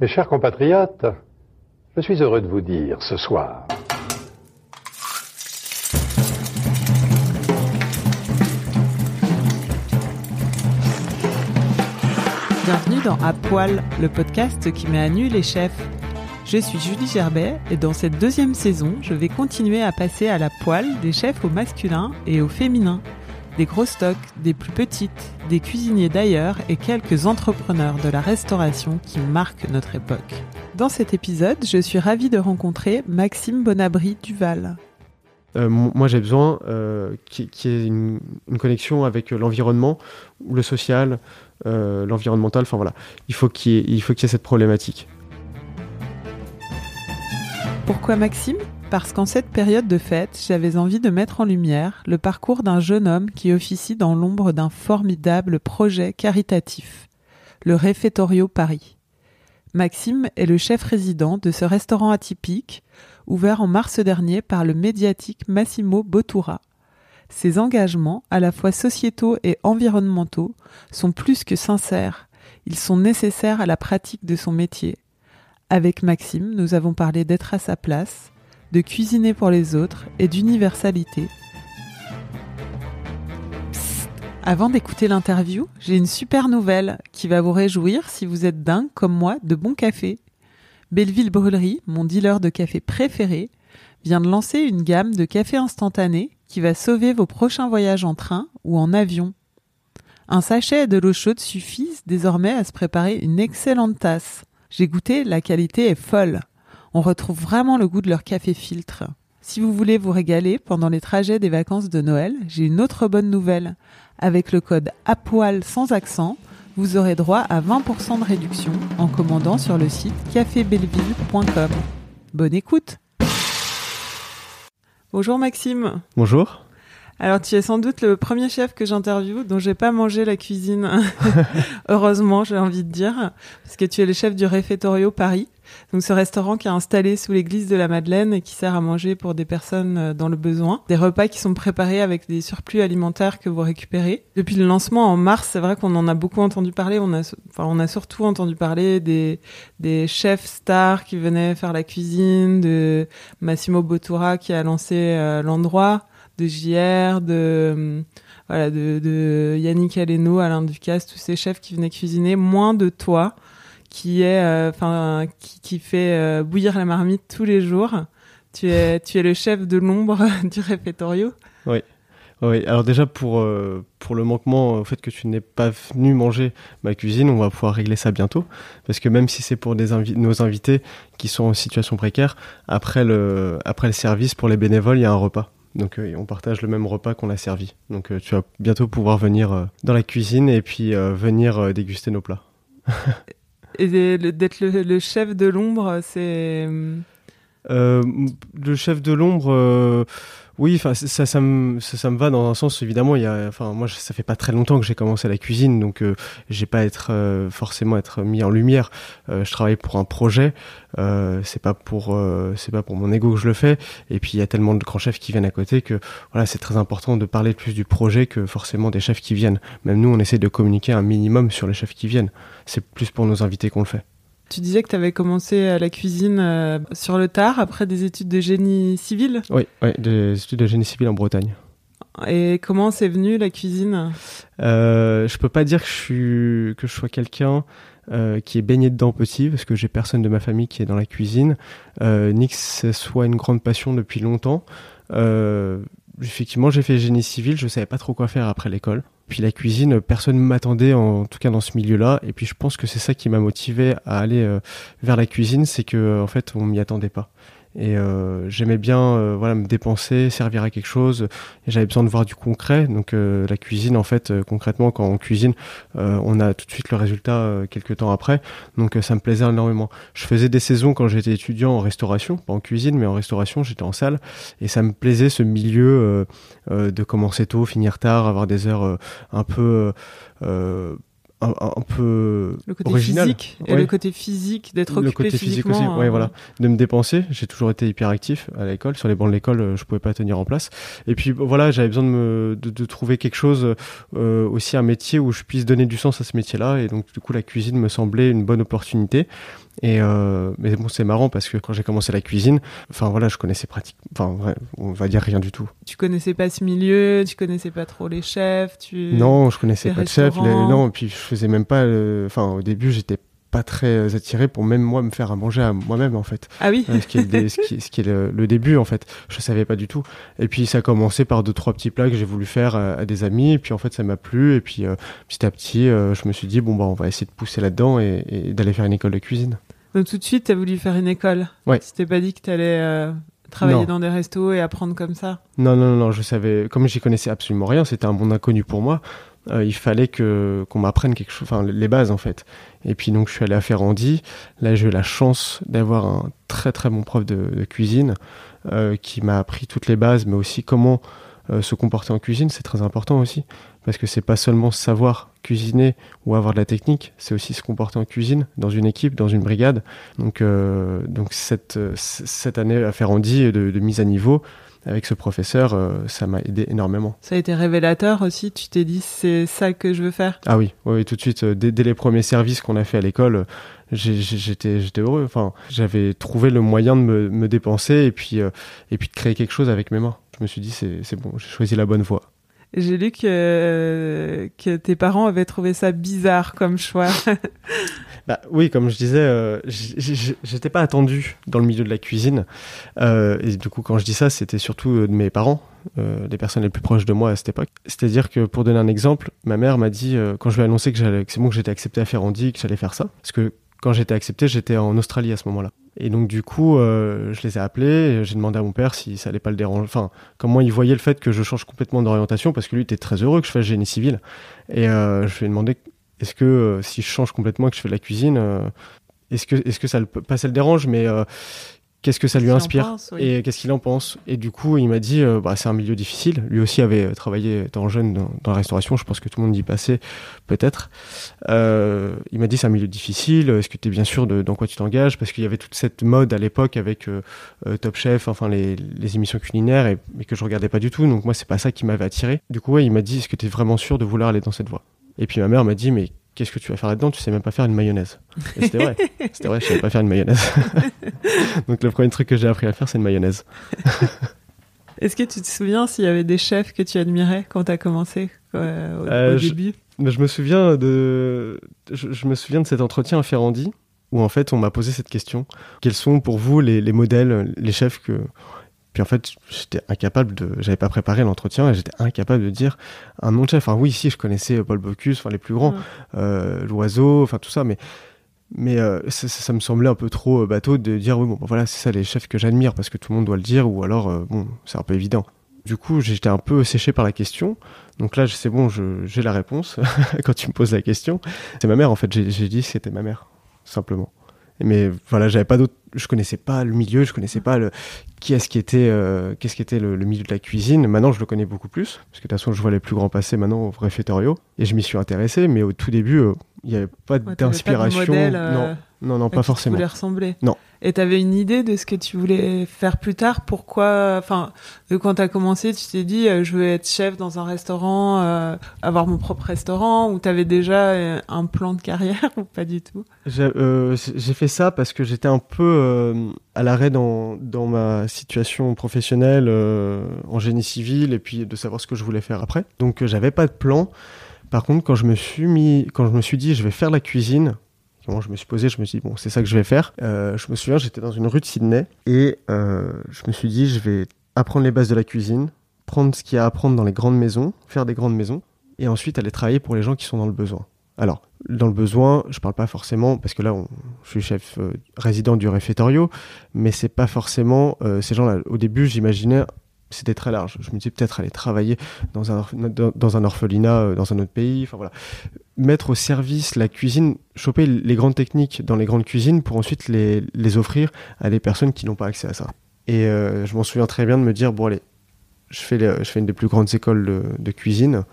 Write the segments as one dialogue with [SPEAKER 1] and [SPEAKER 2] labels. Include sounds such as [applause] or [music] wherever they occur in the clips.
[SPEAKER 1] Mes chers compatriotes, je suis heureux de vous dire ce soir
[SPEAKER 2] Bienvenue dans À Poil, le podcast qui met à nu les chefs. Je suis Julie Gerbet et dans cette deuxième saison, je vais continuer à passer à la poêle des chefs au masculin et au féminin, des gros stocks, des plus petites, des cuisiniers d'ailleurs et quelques entrepreneurs de la restauration qui marquent notre époque. Dans cet épisode, je suis ravie de rencontrer Maxime Bonabri Duval.
[SPEAKER 3] Euh, moi, j'ai besoin euh, qu'il y ait une, connexion avec l'environnement, le social, euh, l'environnemental. Enfin voilà, il faut qu'il y, ait cette problématique.
[SPEAKER 2] Pourquoi Maxime? Parce qu'en cette période de fête, j'avais envie de mettre en lumière le parcours d'un jeune homme qui officie dans l'ombre d'un formidable projet caritatif, le Réfectorio Paris. Maxime est le chef résident de ce restaurant atypique, ouvert en mars dernier par le médiatique Massimo Bottura. Ses engagements, à la fois sociétaux et environnementaux, sont plus que sincères. Ils sont nécessaires à la pratique de son métier avec Maxime, nous avons parlé d'être à sa place, de cuisiner pour les autres et d'universalité. Avant d'écouter l'interview, j'ai une super nouvelle qui va vous réjouir si vous êtes dingue comme moi de bon café. Belleville Brûlerie, mon dealer de café préféré, vient de lancer une gamme de café instantané qui va sauver vos prochains voyages en train ou en avion. Un sachet et de l'eau chaude suffisent désormais à se préparer une excellente tasse. J'ai goûté, la qualité est folle. On retrouve vraiment le goût de leur café filtre. Si vous voulez vous régaler pendant les trajets des vacances de Noël, j'ai une autre bonne nouvelle. Avec le code APOIL sans accent, vous aurez droit à 20% de réduction en commandant sur le site cafébelleville.com. Bonne écoute Bonjour Maxime
[SPEAKER 3] Bonjour
[SPEAKER 2] alors, tu es sans doute le premier chef que j'interviewe dont j'ai pas mangé la cuisine. [laughs] Heureusement, j'ai envie de dire, parce que tu es le chef du Réfectorio Paris. Donc, ce restaurant qui est installé sous l'église de la Madeleine et qui sert à manger pour des personnes euh, dans le besoin. Des repas qui sont préparés avec des surplus alimentaires que vous récupérez. Depuis le lancement en mars, c'est vrai qu'on en a beaucoup entendu parler. On a, enfin, on a surtout entendu parler des, des chefs stars qui venaient faire la cuisine, de Massimo Bottura qui a lancé euh, l'endroit de JR, de voilà, de, de Yannick Aleno, Alain Ducasse, tous ces chefs qui venaient cuisiner, moins de toi, qui est, euh, enfin, qui, qui, fait euh, bouillir la marmite tous les jours. Tu es, tu es le chef de l'ombre [laughs] du répertorio.
[SPEAKER 3] Oui. Oui, alors déjà pour, euh, pour le manquement au fait que tu n'es pas venu manger ma cuisine, on va pouvoir régler ça bientôt. Parce que même si c'est pour des nos invités qui sont en situation précaire, après le, après le service pour les bénévoles, il y a un repas. Donc euh, on partage le même repas qu'on a servi. Donc euh, tu vas bientôt pouvoir venir euh, dans la cuisine et puis venir déguster nos plats. [laughs]
[SPEAKER 2] et d'être le, chef de l'ombre, c'est...
[SPEAKER 3] le chef de l'ombre oui, enfin ça, ça, me, ça, me va dans un sens évidemment. Il y a, enfin moi ça fait pas très longtemps que j'ai commencé la cuisine, donc euh, j'ai pas être euh, forcément être mis en lumière. Euh, je travaille pour un projet, euh, c'est pas pour euh, c'est pas pour mon ego que je le fais. Et puis il y a tellement de grands chefs qui viennent à côté que voilà c'est très important de parler plus du projet que forcément des chefs qui viennent. Même nous on essaie de communiquer un minimum sur les chefs qui viennent. C'est plus pour nos invités qu'on le fait.
[SPEAKER 2] Tu disais que tu avais commencé à la cuisine euh, sur le tard, après des études de génie civil?
[SPEAKER 3] Oui, des études de génie civil en Bretagne.
[SPEAKER 2] Et comment c'est venu la cuisine?
[SPEAKER 3] Euh, Je peux pas dire que je, suis, que je sois quelqu'un euh, qui est baigné dedans petit, parce que j'ai personne de ma famille qui est dans la cuisine, euh, ni que ce soit une grande passion depuis longtemps. effectivement, j'ai fait génie civil, je savais pas trop quoi faire après l'école. Puis la cuisine, personne ne m'attendait en tout cas dans ce milieu-là. Et puis je pense que c'est ça qui m'a motivé à aller euh, vers la cuisine, c'est que en fait on m'y attendait pas. Et euh, j'aimais bien euh, voilà me dépenser, servir à quelque chose. Et j'avais besoin de voir du concret. Donc euh, la cuisine, en fait, concrètement, quand on cuisine, on a tout de suite le résultat quelques temps après. Donc ça me plaisait énormément. Je faisais des saisons quand j'étais étudiant en restauration, pas en cuisine, mais en restauration. J'étais en salle et ça me plaisait ce milieu de commencer tôt, finir tard, avoir des heures un peu un, un, peu
[SPEAKER 2] le côté
[SPEAKER 3] original.
[SPEAKER 2] physique et le côté physique d'être occupé
[SPEAKER 3] le côté physique aussi
[SPEAKER 2] euh,
[SPEAKER 3] ouais, voilà de me dépenser j'ai toujours été hyper actif à l'école. Sur les bancs de l'école euh, je pouvais pas tenir en place. Et puis voilà j'avais besoin de me de, de, trouver quelque chose euh, aussi un métier où je puisse donner du sens à ce métier là et donc du coup la cuisine me semblait une bonne opportunité Et euh, mais bon, c'est marrant parce que quand j'ai commencé la cuisine, enfin voilà, je connaissais pratiquement, enfin on va dire rien du tout.
[SPEAKER 2] Tu connaissais pas ce milieu, tu connaissais pas trop les chefs, tu.
[SPEAKER 3] Non, je connaissais
[SPEAKER 2] les
[SPEAKER 3] pas de chef. les- non, et puis je faisais même pas. Enfin, au début, j'étais pas très euh, attiré pour même moi me faire à manger à moi-même en fait.
[SPEAKER 2] Ah oui.
[SPEAKER 3] Euh, ce qui est, le, dé- ce qui, ce qui est le, le début en fait. Je savais pas du tout. Et puis ça a commencé par deux trois petits plats que j'ai voulu faire à, à des amis. Et puis en fait ça m'a plu. Et puis euh, petit à petit, euh, je me suis dit bon bah on va essayer de pousser là-dedans et, et d'aller faire une école de cuisine.
[SPEAKER 2] Donc tout de suite, t'as voulu faire une école.
[SPEAKER 3] Ouais.
[SPEAKER 2] Tu t'es pas dit que t'allais euh, travailler
[SPEAKER 3] Non.
[SPEAKER 2] dans des restos et apprendre comme ça.
[SPEAKER 3] Non non non, non je savais comme j'y connaissais absolument rien. C'était un monde inconnu pour moi. euh, il fallait que qu'on m'apprenne quelque chose, enfin les bases en fait. Et puis donc je suis allé à Ferrandi. Là j'ai eu la chance d'avoir un très très bon prof de, de cuisine euh, qui m'a appris toutes les bases, mais aussi comment euh, se comporter en cuisine. C'est très important aussi parce que c'est pas seulement savoir cuisiner ou avoir de la technique, c'est aussi se comporter en cuisine dans une équipe, dans une brigade. Donc euh, donc cette euh, cette année à Ferrandi de, de mise à niveau avec ce professeur, euh, ça m'a aidé énormément.
[SPEAKER 2] Ça a été révélateur aussi. Tu t'es dit c'est ça que je veux faire?
[SPEAKER 3] Ah oui, oui, tout de suite, euh, dès, dès les premiers services qu'on a fait à l'école, euh, j'étais heureux. Enfin, j'avais trouvé le moyen de me, me dépenser et puis, et puis de créer quelque chose avec mes mains. Je me suis dit, c'est bon, j'ai choisi la bonne voie.
[SPEAKER 2] J'ai lu que, que tes parents avaient trouvé ça bizarre comme choix. [laughs]
[SPEAKER 3] Bah, oui, comme je disais, euh, j'étais pas attendu dans le milieu de la cuisine. Euh, et du coup, quand je dis ça, c'était surtout euh, de mes parents, euh, les personnes les plus proches de moi à cette époque. C'est-à-dire que, pour donner un exemple, ma mère m'a dit, euh, quand je lui ai annoncé que, que c'est bon que j'étais accepté à Ferrandi, que j'allais faire ça, parce que quand j'étais accepté, j'étais en Australie à ce moment-là. Et donc, du coup, euh, je les ai appelés, j'ai demandé à mon père si ça allait pas le déranger, enfin, comment il voyait le fait que je change complètement d'orientation, parce que lui était très heureux que je fasse génie civil. Et euh, je lui ai demandé est-ce que euh, si je change complètement et que je fais de la cuisine, euh, est-ce que, est-ce que ça le, pas ça le dérange, mais euh, qu'est-ce que ça lui inspire
[SPEAKER 2] pense, oui.
[SPEAKER 3] et qu'est-ce qu'il en pense Et du coup, il m'a dit, euh, bah, c'est un milieu difficile. Lui aussi avait euh, travaillé étant jeune dans, dans la restauration. Je pense que tout le monde y passait, peut-être. Euh, il m'a dit, c'est un milieu difficile. Est-ce que tu es bien sûr de dans quoi tu t'engages? Parce qu'il y avait toute cette mode à l'époque avec euh, Top Chef, enfin les, les émissions culinaires, et, mais que je regardais pas du tout. Donc moi, c'est pas ça qui m'avait attiré. Du coup, ouais, il m'a dit, est-ce que tu es vraiment sûr de vouloir aller dans cette voie? Et puis ma mère m'a dit, mais qu'est-ce que tu vas faire là-dedans? Tu sais même pas faire une mayonnaise. Et c'était vrai. [laughs] C'était vrai, je savais pas faire une mayonnaise. [laughs] Donc le premier truc que j'ai appris à faire, c'est une mayonnaise. [laughs]
[SPEAKER 2] Est-ce que tu te souviens s'il y avait des chefs que tu admirais quand tu as commencé euh, au,
[SPEAKER 3] Euh,
[SPEAKER 2] au
[SPEAKER 3] je-
[SPEAKER 2] début?
[SPEAKER 3] Mais je me souviens de, je, je me souviens de cet entretien à Ferrandi où en fait on m'a posé cette question quels sont pour vous les, les modèles, les chefs que puis en fait j'étais incapable de, j'avais pas préparé l'entretien et j'étais incapable de dire un nom de chef. Enfin oui, si je connaissais Paul Bocuse, enfin les plus grands, euh, l'oiseau, enfin tout ça, mais mais euh, ça, ça- ça me semblait un peu trop euh, bateau de dire oui bon bah, voilà c'est ça les chefs que j'admire parce que tout le monde doit le dire ou alors euh, bon c'est un peu évident. Du coup j'étais un peu séché par la question. Donc là c'est bon j'ai la réponse [laughs] quand tu me poses la question. C'est ma mère en fait j'ai dit c'était ma mère simplement. Mais voilà j'avais pas d'autre je connaissais pas le milieu je connaissais pas le qui est-ce qui était euh, qu'est-ce qui était le, le milieu de la cuisine. Maintenant je le connais beaucoup plus parce que de toute façon je vois les plus grands passer maintenant au réfectorio et je m'y suis intéressé mais au tout début euh, il n'y avait pas
[SPEAKER 2] Ouais,
[SPEAKER 3] d'inspiration.
[SPEAKER 2] euh,
[SPEAKER 3] non, non, pas
[SPEAKER 2] qui tu
[SPEAKER 3] forcément.
[SPEAKER 2] voulais ressembler?
[SPEAKER 3] Non.
[SPEAKER 2] Et t'avais une idée de ce que tu voulais faire plus tard? Pourquoi Enfin, de quand t'as commencé, tu t'es dit euh, je veux être chef dans un restaurant, euh, avoir mon propre restaurant, ou t'avais déjà euh, un plan de carrière [laughs] ou pas du tout?
[SPEAKER 3] J'ai fait ça parce que j'étais un peu à l'arrêt dans, dans ma situation professionnelle en génie civil et puis de savoir ce que je voulais faire après. Donc j'avais pas de plan. Par contre, quand je me suis mis, quand je me suis dit je vais faire la cuisine, je me suis posé, je me suis dit bon c'est ça que je vais faire. Euh, je me souviens, j'étais dans une rue de Sydney et euh, je me suis dit je vais apprendre les bases de la cuisine, prendre ce qu'il y a à apprendre dans les grandes maisons, faire des grandes maisons et ensuite aller travailler pour les gens qui sont dans le besoin. Alors, dans le besoin, je parle pas forcément, parce que là, on- je suis chef euh, résident du réfectorio, mais c'est pas forcément ces gens-là. Au début, j'imaginais, c'était très large. Je me disais peut-être aller travailler dans un, dans, un orphelinat, euh, dans un autre pays, enfin voilà. Mettre au service la cuisine, choper les grandes techniques dans les grandes cuisines pour ensuite les, les offrir à des personnes qui n'ont pas accès à ça. Et euh, je m'en souviens très bien de me dire, bon allez, je fais, les- je fais une des plus grandes écoles de, de cuisine,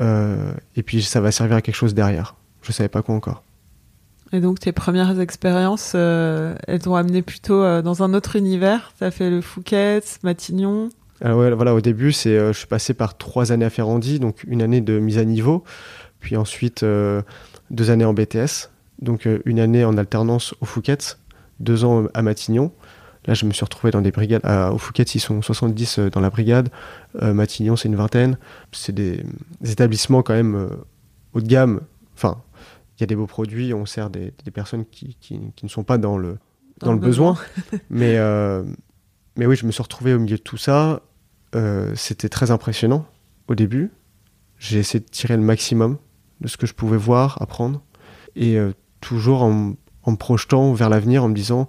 [SPEAKER 3] euh, et puis ça va servir à quelque chose derrière. Je savais pas quoi encore.
[SPEAKER 2] Et donc tes premières expériences, euh, elles t'ont amené plutôt euh, dans un autre univers. T'as fait le Fouquet's, Matignon.
[SPEAKER 3] Alors ouais, voilà, au début, c'est, euh, je suis passé par trois années à Ferrandi, donc une année de mise à niveau, puis ensuite deux années en BTS. donc une année en alternance au Fouquet, deux ans à Matignon. Là, je me suis retrouvé dans des brigades. au Fouquet, ils sont 70 dans la brigade. Matignon, c'est une vingtaine. C'est des, établissements quand même haut de gamme. Enfin, il y a des beaux produits. On sert des, personnes qui, ne sont pas dans le, dans, le besoin. [laughs] mais, mais oui, je me suis retrouvé au milieu de tout ça. C'était très impressionnant au début. J'ai essayé de tirer le maximum de ce que je pouvais voir, apprendre. Et toujours en, en me projetant vers l'avenir, en me disant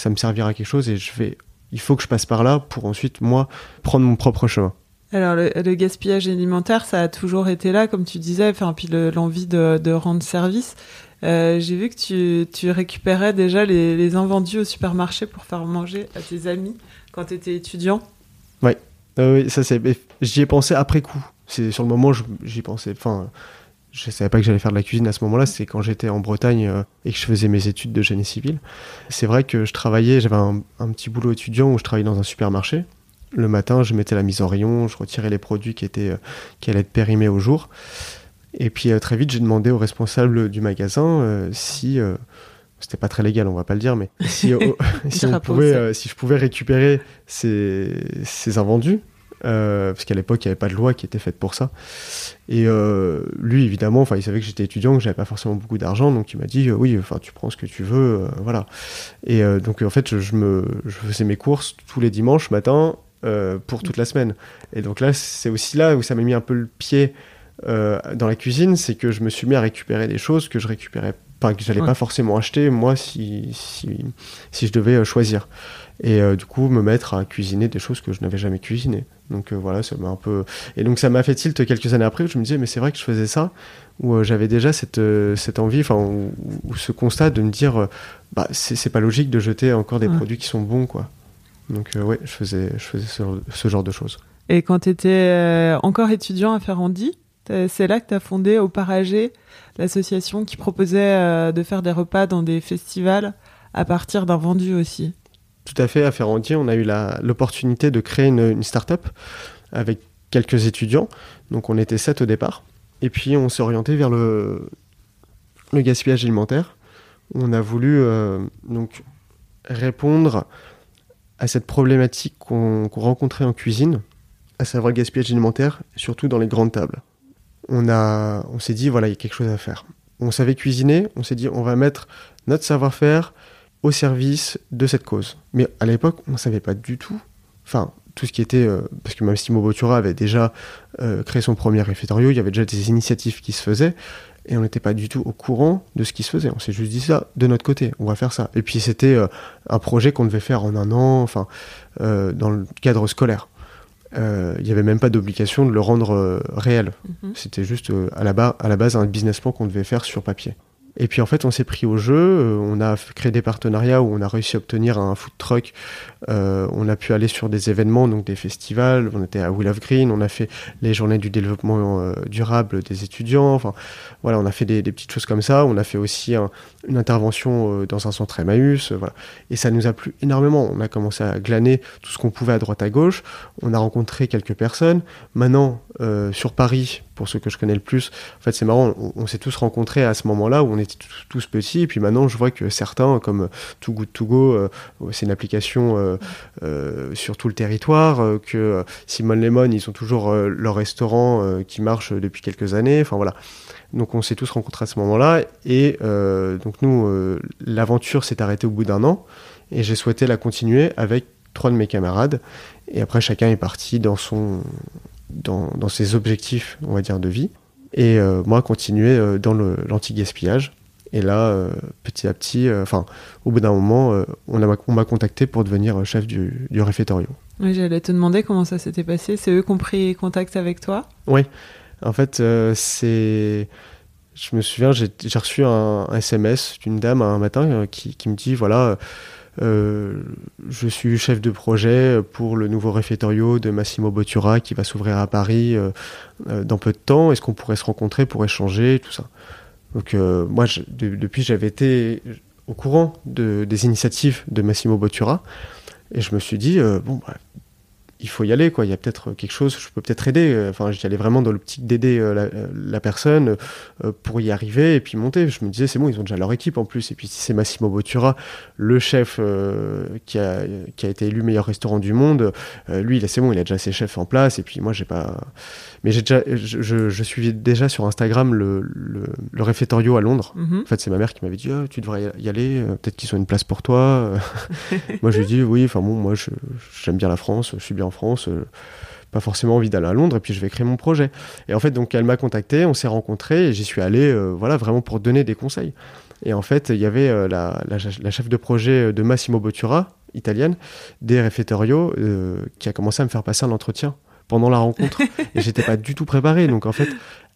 [SPEAKER 3] ça me servira à quelque chose et je vais, il faut que je passe par là pour ensuite moi prendre mon propre chemin.
[SPEAKER 2] Alors le, gaspillage alimentaire, ça a toujours été là, comme tu disais, enfin puis l'envie de, rendre service. Euh, j'ai vu que tu, récupérais déjà les, invendus au supermarché pour faire manger à tes amis quand tu étais étudiant.
[SPEAKER 3] Ouais. Euh, oui, ça c'est. J'y ai pensé après coup. C'est sur le moment, j'y pensais. Enfin, je savais pas que j'allais faire de la cuisine à ce moment-là, c'est quand j'étais en Bretagne euh, et que je faisais mes études de génie civil. C'est vrai que je travaillais, j'avais un, petit boulot étudiant où je travaillais dans un supermarché. Le matin, je mettais la mise en rayon, je retirais les produits qui, étaient, euh, qui allaient être périmés au jour. Et puis euh, très vite, j'ai demandé au responsable du magasin si c'était pas très légal, on va pas le dire, mais [laughs] si, si, pouvait, si je pouvais récupérer ces, ces invendus, euh, parce qu'à l'époque, il n'y avait pas de loi qui était faite pour ça. Et euh, lui, évidemment, enfin, il savait que j'étais étudiant, que j'avais pas forcément beaucoup d'argent, donc il m'a dit euh, oui, enfin, tu prends ce que tu veux, voilà. Et donc en fait, je, me, je faisais mes courses tous les dimanches matin pour toute la semaine. Et donc là, c'est aussi là où ça m'a mis un peu le pied dans la cuisine, c'est que je me suis mis à récupérer des choses que je récupérais pas, que j'allais pas forcément acheter moi si, si, si je devais choisir et du coup me mettre à cuisiner des choses que je n'avais jamais cuisinées. Donc euh, voilà, ça m'a un peu. Et donc ça m'a fait tilt quelques années après où je me disais, mais c'est vrai que je faisais ça, où euh, j'avais déjà cette, euh, cette envie, enfin, ou, ce constat de me dire, bah, c'est pas logique de jeter encore des produits qui sont bons, quoi. Donc ouais, je faisais, je faisais ce, genre de choses.
[SPEAKER 2] Et quand tu étais encore étudiant à Ferrandi, c'est là que tu as fondé au Paragé l'association qui proposait de faire des repas dans des festivals à partir d'un vendu aussi.
[SPEAKER 3] Tout à fait, à Ferrandi, on a eu l'opportunité de créer une, une start-up avec quelques étudiants. Donc on était sept au départ. Et puis on s'est orienté vers le, le gaspillage alimentaire. On a voulu euh, donc répondre à cette problématique qu'on rencontrait en cuisine, à savoir le gaspillage alimentaire, surtout dans les grandes tables. On, a, on s'est dit, voilà, il y a quelque chose à faire. On savait cuisiner, on s'est dit, on va mettre notre savoir-faire, au service de cette cause. Mais à l'époque, on ne savait pas du tout, enfin, tout ce qui était, euh, parce que même Simo Bottura avait déjà euh, créé son premier réfectoire, il y avait déjà des initiatives qui se faisaient, et on n'était pas du tout au courant de ce qui se faisait. On s'est juste dit ça, de notre côté, on va faire ça. Et puis c'était euh, un projet qu'on devait faire en un an, enfin, dans le cadre scolaire. Il n'y avait même pas d'obligation de le rendre réel. Mm-hmm. C'était juste à, la à la base un business plan qu'on devait faire sur papier. Et puis en fait, on s'est pris au jeu, euh, on a créé des partenariats où on a réussi à obtenir un food truck, euh, on a pu aller sur des événements, donc des festivals, on était à Will of Green, on a fait les journées du développement euh, durable des étudiants, enfin voilà, on a fait des, petites choses comme ça, on a fait aussi une intervention dans un centre Emmaüs, voilà. Et ça nous a plu énormément, on a commencé à glaner tout ce qu'on pouvait à droite à gauche, on a rencontré quelques personnes, maintenant sur Paris, pour ceux que je connais le plus. En fait, c'est marrant, on, s'est tous rencontrés à ce moment-là où on était tous, petits, et puis maintenant, je vois que certains, comme Too Good To Go, euh, c'est une application euh, euh, sur tout le territoire, que Simon Lemon, ils ont toujours leur restaurant qui marche depuis quelques années, enfin voilà. Donc on s'est tous rencontrés à ce moment-là, et donc nous, l'aventure s'est arrêtée au bout d'un an, et j'ai souhaité la continuer avec trois de mes camarades, et après chacun est parti dans son dans, ses objectifs, on va dire, de vie. Et euh, moi, continuer euh, dans l'anti-gaspillage. Et là, euh, petit à petit, enfin, au bout d'un moment, on m'a contacté pour devenir chef du, du réfectorio.
[SPEAKER 2] Oui, j'allais te demander comment ça s'était passé. C'est eux qui ont pris contact avec toi?
[SPEAKER 3] Oui. En fait, c'est. Je me souviens, j'ai reçu un, SMS d'une dame un matin qui, qui, me dit voilà euh, je suis chef de projet pour le nouveau réfectorio de Massimo Bottura qui va s'ouvrir à Paris euh, euh, dans peu de temps. Est-ce qu'on pourrait se rencontrer pour échanger, tout ça? Donc moi, depuis, j'avais été au courant de, des initiatives de Massimo Bottura et je me suis dit bon, bah, il faut y aller, quoi. Il y a peut-être quelque chose, je peux peut-être aider. Enfin, j'y allais vraiment dans l'optique d'aider la, la, personne pour y arriver et puis monter. Je me disais, c'est bon, ils ont déjà leur équipe en plus. Et puis si c'est Massimo Bottura, le chef qui, a, qui a été élu meilleur restaurant du monde, lui, c'est bon, il a déjà ses chefs en place. Et puis moi, j'ai pas. Mais j'ai déjà, je, je, suivais déjà sur Instagram le, le, le réfectorio à Londres.
[SPEAKER 2] Mhm.
[SPEAKER 3] En fait, c'est ma mère qui m'avait dit, oh, tu devrais y aller. Peut-être qu'ils ont une place pour toi. [laughs] moi, je lui ai dit, oui. Enfin bon, moi, j'aime bien la France. Je suis bien en France. pas forcément envie d'aller à Londres et puis je vais créer mon projet. Et en fait, donc elle m'a contacté, on s'est rencontrés et j'y suis allé, voilà, vraiment pour donner des conseils. Et en fait, il y avait la, la, la, chef de projet de Massimo Bottura, italienne, des réfectorios, qui a commencé à me faire passer un entretien pendant la rencontre. [laughs] et j'étais pas du tout préparé. Donc en fait,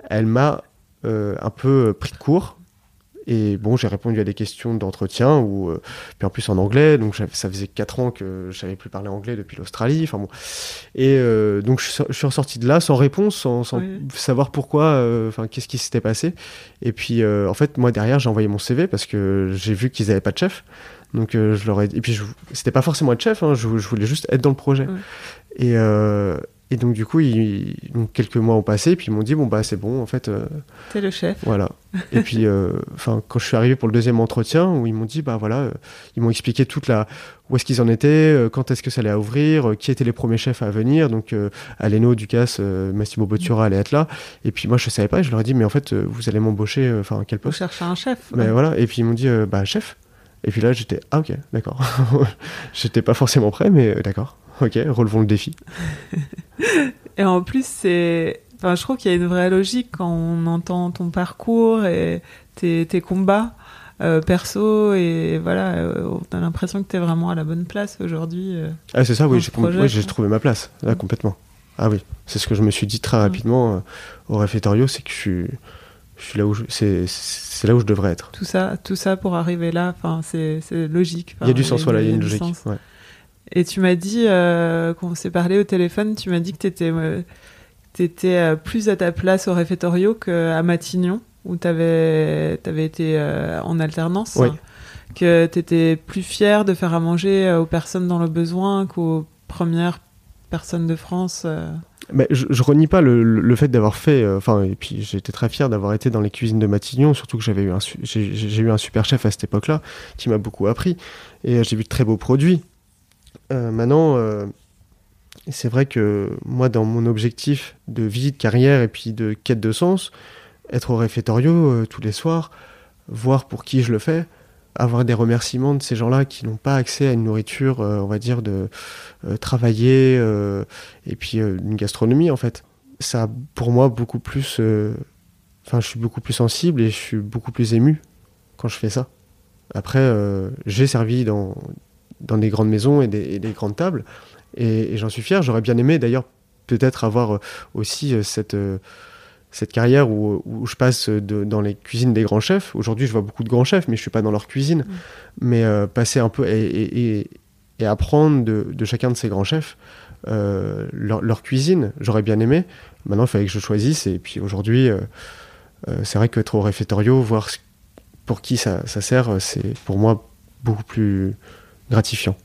[SPEAKER 3] elle m'a un peu pris de court. Et bon, j'ai répondu à des questions d'entretien, ou puis en plus en anglais, donc ça faisait 4 ans que je savais plus parler anglais depuis l'Australie. Enfin bon. Et donc je, suis ressorti de là sans réponse, sans, sans
[SPEAKER 2] Oui.
[SPEAKER 3] savoir pourquoi, enfin qu'est-ce qui s'était passé. Et puis en fait, moi derrière, j'ai envoyé mon CV parce que j'ai vu qu'ils avaient pas de chef. Donc je leur ai et puis je... c'était pas forcément être chef, hein, je, je, voulais juste être dans le projet. Et, euh, et donc du coup, ils, donc, quelques mois ont passé, et puis ils m'ont dit bon bah c'est bon en fait. Euh,
[SPEAKER 2] T'es le chef.
[SPEAKER 3] voilà. [laughs] et puis enfin quand je suis arrivé pour le deuxième entretien, où ils m'ont dit bah voilà, euh, ils m'ont expliqué toute la où est-ce qu'ils en étaient, euh, quand est-ce que ça allait ouvrir, qui étaient les premiers chefs à venir. Donc Aleno, Ducasse, Massimo Bottura allaient être là. Et puis moi je savais pas, je leur ai dit mais en fait vous allez m'embaucher, enfin quel
[SPEAKER 2] Vous
[SPEAKER 3] poste?
[SPEAKER 2] cherchez un chef.
[SPEAKER 3] Mais
[SPEAKER 2] ouais.
[SPEAKER 3] voilà. Et puis ils m'ont dit bah chef. Et puis là, j'étais ah ok, d'accord. [laughs] j'étais pas forcément prêt, mais euh, d'accord. Ok, relevons le défi. [laughs]
[SPEAKER 2] Et en plus, c'est. Enfin, je trouve qu'il y a une vraie logique quand on entend ton parcours et tes, tes combats euh, perso. Et voilà, euh, on a l'impression que tu es vraiment à la bonne place aujourd'hui. euh.
[SPEAKER 3] Ah c'est ça, oui, j'ai
[SPEAKER 2] projet,
[SPEAKER 3] oui, trouvé ma place là
[SPEAKER 2] Mm.
[SPEAKER 3] complètement. Ah oui, c'est ce que je me suis dit très rapidement euh, au réfectorio, c'est que je suis, je suis là où je, c'est, là où je devrais être.
[SPEAKER 2] Tout ça, tout ça pour arriver là, enfin, c'est logique.
[SPEAKER 3] il y a du sens, voilà, il y a une logique. ouais.
[SPEAKER 2] Et tu m'as dit, euh, quand on s'est parlé au téléphone, tu m'as dit que tu étais, euh, plus à ta place au réfectorio qu'à Matignon, où tu avais, été euh, en alternance.
[SPEAKER 3] Oui.
[SPEAKER 2] Que tu étais plus fier de faire à manger euh, aux personnes dans le besoin qu'aux premières personnes de France. euh.
[SPEAKER 3] Mais je, je renie pas le, le- fait d'avoir fait, euh, enfin, et puis j'étais très fier d'avoir été dans les cuisines de Matignon, surtout que j'avais eu un, j'ai, eu un super chef à cette époque-là qui m'a beaucoup appris et euh, j'ai vu de très beaux produits. Euh, maintenant, euh, c'est vrai que moi, dans mon objectif de vie, de carrière et puis de quête de sens, être au réfectorio euh, tous les soirs, voir pour qui je le fais, avoir des remerciements de ces gens-là qui n'ont pas accès à une nourriture, on va dire, de travailler et puis une gastronomie en fait. Ça pour moi beaucoup plus. Enfin, je suis beaucoup plus sensible et je suis beaucoup plus ému quand je fais ça. Après, j'ai servi dans, dans des grandes maisons et des, et des grandes tables et, et j'en suis fier. J'aurais bien aimé d'ailleurs peut-être avoir euh, aussi euh, cette. euh, cette carrière où, où je passe de- dans les cuisines des grands chefs. Aujourd'hui, je vois beaucoup de grands chefs, mais je suis pas dans leur cuisine. Mais euh, passer un peu et, et- apprendre de, de chacun de ces grands chefs euh, leur, leur cuisine. J'aurais bien aimé. Maintenant, il fallait que je choisisse. Et puis aujourd'hui, c'est vrai qu'être au réfectorio, voir ce- pour qui ça, ça sert, c'est pour moi beaucoup plus gratifiant.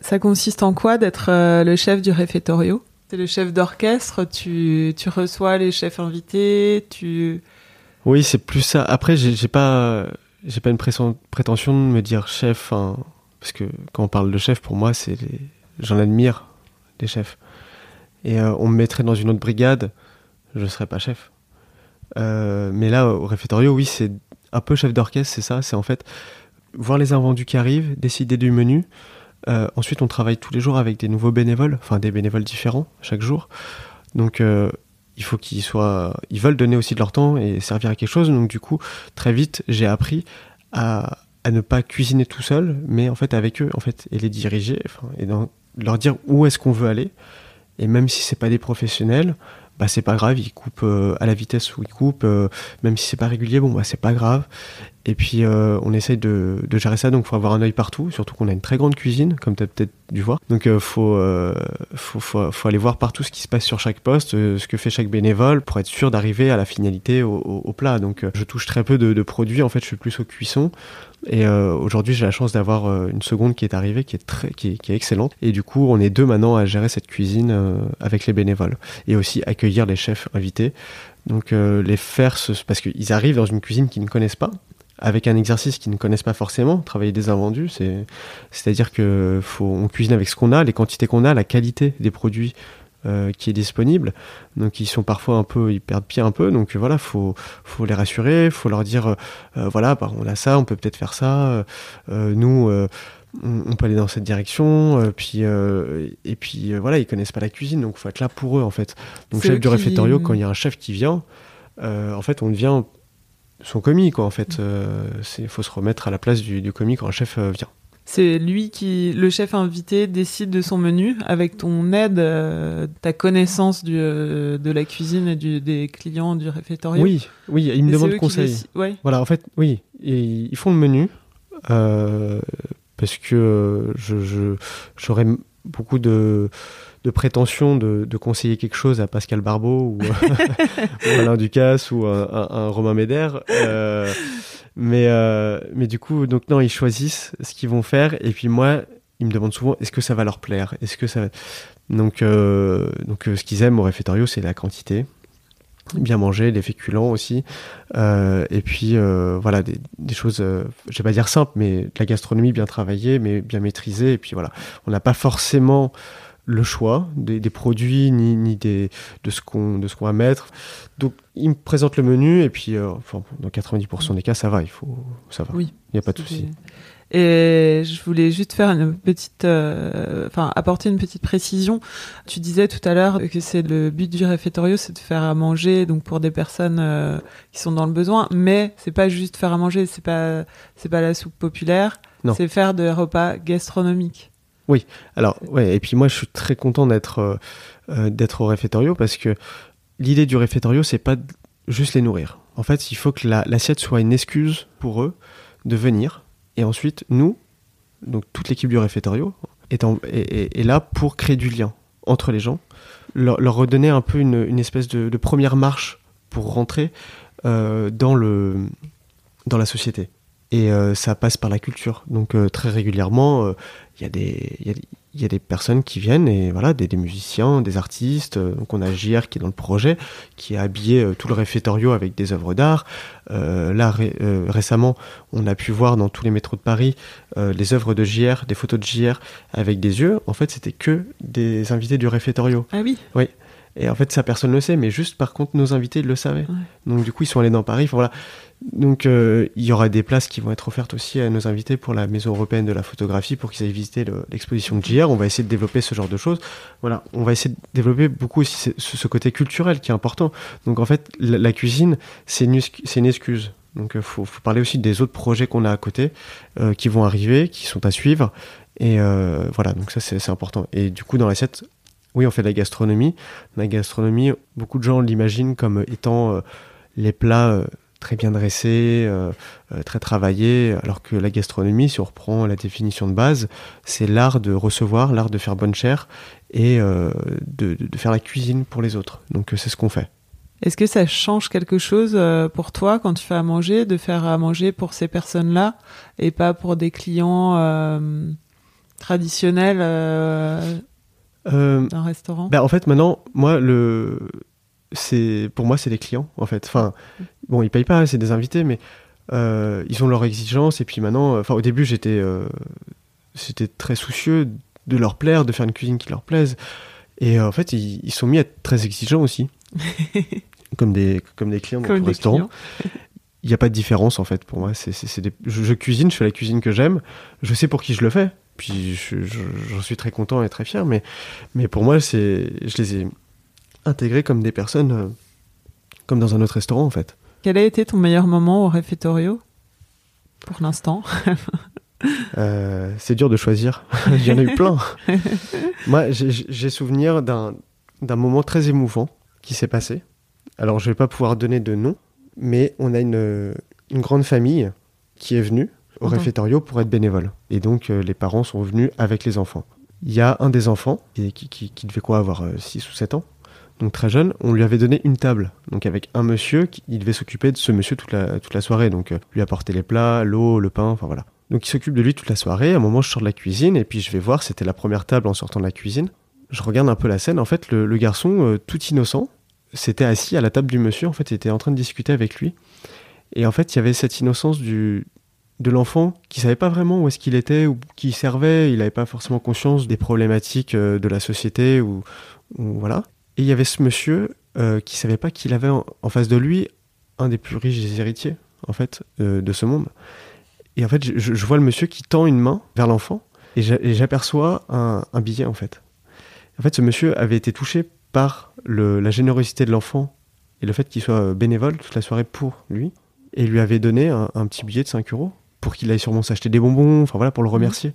[SPEAKER 2] Ça consiste en quoi d'être euh, le chef du réfectorio? T'es le chef d'orchestre, tu, tu reçois les chefs invités, tu...
[SPEAKER 3] Oui, c'est plus ça. Après, j'ai pas, j'ai pas une prétention de me dire chef, hein, parce que quand on parle de chef, pour moi, c'est les- j'en admire des chefs. Et euh, on me mettrait dans une autre brigade, je serais pas chef. Euh, mais là, au réfectorio, oui, c'est un peu chef d'orchestre, c'est ça. C'est en fait voir les invendus qui arrivent, décider du menu. Euh, ensuite, on travaille tous les jours avec des nouveaux bénévoles, enfin des bénévoles différents chaque jour. Donc, euh, il faut qu'ils soient, ils veulent donner aussi de leur temps et servir à quelque chose. Donc, du coup, très vite, j'ai appris à, à ne pas cuisiner tout seul, mais en fait avec eux, en fait, et les diriger, et dans- leur dire où est-ce qu'on veut aller. Et même si c'est pas des professionnels, bah c'est pas grave, il coupe euh, à la vitesse où il coupe, euh, même si c'est pas régulier, bon bah c'est pas grave. Et puis euh, on essaye de, gérer ça, donc faut avoir un œil partout, surtout qu'on a une très grande cuisine, comme tu as peut-être dû voir. Donc faut, faut, aller voir partout ce qui se passe sur chaque poste, ce que fait chaque bénévole, pour être sûr d'arriver à la finalité au, au, au plat. Donc je touche très peu de, de, produits, en fait je suis plus aux cuissons. Et aujourd'hui j'ai la chance d'avoir une seconde qui est arrivée, qui est, très, qui est, excellente. Et du coup on est deux maintenant à gérer cette cuisine avec les bénévoles. Et aussi accueillir les chefs invités. Donc les faire, parce qu'ils arrivent dans une cuisine qu'ils ne connaissent pas, avec un exercice qu'ils ne connaissent pas forcément. Travailler des invendus, c'est, c'est-à-dire que faut, on cuisine avec ce qu'on a, les quantités qu'on a, la qualité des produits euh, qui est disponible. Donc ils sont parfois un peu, ils perdent pied un peu. Donc voilà, faut, faut les rassurer, faut leur dire, euh, voilà, bah, on a ça, on peut peut-être faire ça. Euh, nous. on peut aller dans cette direction, puis et puis voilà, ils connaissent pas la cuisine, donc faut être là pour eux en fait. Donc chef du réfectorio, quand il y a un chef qui vient, en fait, on devient son commis, quoi, en fait. Il faut se remettre à la place du, du commis quand un chef vient.
[SPEAKER 2] C'est lui qui, le chef invité, décide de son menu avec ton aide, euh, ta connaissance du, euh, de la cuisine et du, des clients du réfectoire.
[SPEAKER 3] Oui, oui, il me
[SPEAKER 2] et
[SPEAKER 3] demande conseil.
[SPEAKER 2] Ouais.
[SPEAKER 3] Voilà, en fait, oui, et ils font le menu euh, parce que je, j'aurais beaucoup de de prétention de, de, conseiller quelque chose à Pascal Barbeau ou, [laughs] ou Alain Ducasse ou un, un, un Romain Méder. Euh, mais, euh, mais du coup, donc non, ils choisissent ce qu'ils vont faire. Et puis moi, ils me demandent souvent est-ce que ça va leur plaire? Est-ce que ça. Donc, euh, donc ce qu'ils aiment au réfectorio, c'est la quantité. Bien manger, les féculents aussi. Euh, et puis, voilà, des, des choses, je vais pas dire simples, mais de la gastronomie bien travaillée, mais bien maîtrisée. Et puis voilà, on n'a pas forcément le choix des, des produits ni, ni des, de ce qu'on qu'on va mettre. Donc il me présente le menu et puis euh, enfin, dans 90% des cas ça va, il faut ça va.
[SPEAKER 2] Oui.
[SPEAKER 3] Il n'y a pas de souci.
[SPEAKER 2] Et je voulais juste faire une petite, euh, enfin apporter une petite précision. Tu disais tout à l'heure que c'est le but du réfectorio, c'est de faire à manger, donc pour des personnes euh, qui sont dans le besoin. Mais c'est pas juste faire à manger, c'est pas c'est pas la soupe populaire, c'est faire des repas gastronomiques.
[SPEAKER 3] Oui, alors, ouais, et puis moi je suis très content d'être euh, d'être au réfectorio parce que l'idée du réfectorio, c'est pas juste les nourrir. En fait, il faut que l'assiette la, soit une excuse pour eux de venir. Et ensuite, nous, donc toute l'équipe du réfectorio, est, là pour créer du lien entre les gens, leur, redonner un peu une, espèce de, de, première marche pour rentrer euh, dans, le, dans la société et euh, ça passe par la culture. Donc euh, très régulièrement, il euh, y, a des, y, a, y a des personnes qui viennent et voilà, des, des musiciens, des artistes. donc on a JR qui est dans le projet, qui a habillé tout le réfectorio avec des œuvres d'art. là ré, récemment, on a pu voir dans tous les métros de Paris les œuvres de JR, des photos de JR avec des yeux. En fait, c'était que des invités du réfectorio.
[SPEAKER 2] Ah oui.
[SPEAKER 3] Oui. Et en fait, ça personne ne le sait, mais juste par contre, nos invités le savaient. Ouais. Donc du coup, ils sont allés dans Paris. Enfin, voilà. Donc euh, il y aura des places qui vont être offertes aussi à nos invités pour la Maison européenne de la photographie pour qu'ils aillent visiter l'exposition de JR. On va essayer de développer ce genre de choses. Voilà, on va essayer de développer beaucoup aussi ce, côté culturel qui est important. Donc en fait, la, cuisine, c'est une, une, excuse. Donc il euh, faut, parler aussi des autres projets qu'on a à côté euh, qui vont arriver, qui sont à suivre. Et voilà, donc ça c'est important. Et du coup, dans l'assiette, oui, on fait de la gastronomie. La gastronomie, beaucoup de gens l'imaginent comme étant les plats très bien dressés, euh, très travaillés, alors que la gastronomie, si on reprend la définition de base, c'est l'art de recevoir, l'art de faire bonne chère et de, de, faire la cuisine pour les autres. Donc c'est ce qu'on fait.
[SPEAKER 2] Est-ce que ça change quelque chose pour toi quand tu fais à manger, de faire à manger pour ces personnes-là et pas pour des clients euh, traditionnels euh,
[SPEAKER 3] euh,
[SPEAKER 2] d'un restaurant?
[SPEAKER 3] bah En fait, maintenant, moi, le c'est pour moi c'est les clients en fait enfin bon ils payent pas c'est des invités mais euh, ils ont leurs exigences et puis maintenant enfin au début j'étais euh, c'était très soucieux de leur plaire de faire une cuisine qui leur plaise. Et euh, en fait ils, ils, sont mis à être très exigeants aussi. [laughs] Comme des comme des clients dans le restaurant. il n'y a pas de différence en fait pour moi. C'est des... je, je cuisine je fais la cuisine que j'aime. Je sais pour qui je le fais. Puis j'en je, je, suis très content et très fier mais mais pour moi c'est je les ai intégrés comme des personnes euh, comme dans un autre restaurant en fait.
[SPEAKER 2] Quel a été ton meilleur moment au réfectorio? Pour l'instant [laughs]
[SPEAKER 3] euh, C'est dur de choisir. Il y en a eu plein. [laughs] Moi, j'ai souvenir d'un moment très émouvant qui s'est passé. Alors, je vais pas pouvoir donner de nom, mais on a une, une grande famille qui est venue au réfectorio pour être bénévole. Et donc, euh, les parents sont venus avec les enfants. Il y a un des enfants qui, qui, qui- qui devait quoi avoir 6 ou 7 ans, donc très jeune. On lui avait donné une table, donc avec un monsieur qui il devait s'occuper de ce monsieur toute la, toute la soirée. Donc, euh, lui apporter les plats, l'eau, le pain, enfin voilà. Donc, il s'occupe de lui toute la soirée. À un moment, je sors de la cuisine et puis je vais voir, c'était la première table en sortant de la cuisine. Je regarde un peu la scène. En fait, le, garçon, euh, tout innocent, s'était assis à la table du monsieur. En fait, il était en train de discuter avec lui. Et en fait, il y avait cette innocence du, de l'enfant qui savait pas vraiment où est-ce qu'il était ou qui servait. Il n'avait pas forcément conscience des problématiques euh, de la société ou voilà. Et il y avait ce monsieur euh, qui savait pas qu'il avait en, en face de lui un des plus riches des héritiers en fait euh, de ce monde. Et en fait, je, je vois le monsieur qui tend une main vers l'enfant et j'a- et j'aperçois un, un billet en fait. En fait, ce monsieur avait été touché par le- la générosité de l'enfant et le fait qu'il soit euh, bénévole toute la soirée pour lui et lui avait donné un, un petit billet de 5 euros pour qu'il aille sûrement s'acheter des bonbons, enfin voilà, pour le remercier.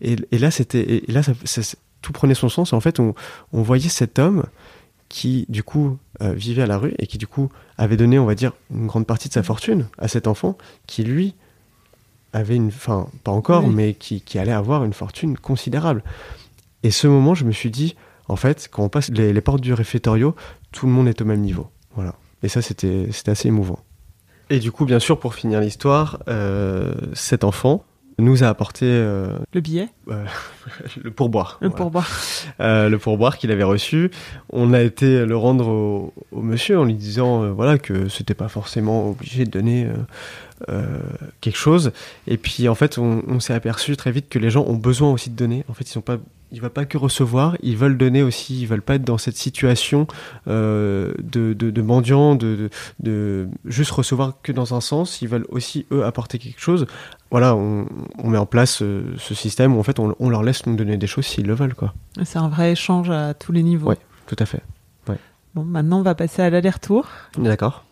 [SPEAKER 3] Et, et là, c'était, là, ça, ça- ça- tout prenait son sens. En fait, on, on voyait cet homme qui, du coup, euh, vivait à la rue et qui, du coup, avait donné, on va dire, une grande partie de sa fortune à cet enfant qui, lui, avait une, enfin, pas encore,
[SPEAKER 2] Oui.
[SPEAKER 3] mais qui, qui allait avoir une fortune considérable. Et ce moment, je me suis dit, en fait, quand on passe les, les portes du réfectorio, tout le monde est au même niveau. Voilà. Et ça, c'était, c'était assez émouvant. Et du coup, bien sûr, pour finir l'histoire, euh, cet enfant nous a apporté euh,
[SPEAKER 2] Le billet, [laughs]
[SPEAKER 3] le pourboire.
[SPEAKER 2] le
[SPEAKER 3] Voilà.
[SPEAKER 2] pourboire.
[SPEAKER 3] Euh, le pourboire qu'il avait reçu. On a été le rendre au, au monsieur en lui disant euh, voilà que c'était pas forcément obligé de donner euh, euh, quelque chose. Et puis en fait, on, on s'est aperçu très vite que les gens ont besoin aussi de donner. En fait, ils sont pas ils veulent pas que recevoir, ils veulent donner aussi, ils veulent pas être dans cette situation euh, de, de, de mendiant, de, de, juste recevoir que dans un sens, ils veulent aussi eux apporter quelque chose. Voilà, on, on met en place euh, ce système où en fait on, on leur laisse nous donner des choses s'ils le veulent, quoi.
[SPEAKER 2] C'est un vrai échange à tous les niveaux.
[SPEAKER 3] Ouais. Tout à fait.
[SPEAKER 2] Bon, maintenant, on va passer à l'aller-retour.
[SPEAKER 3] D'accord.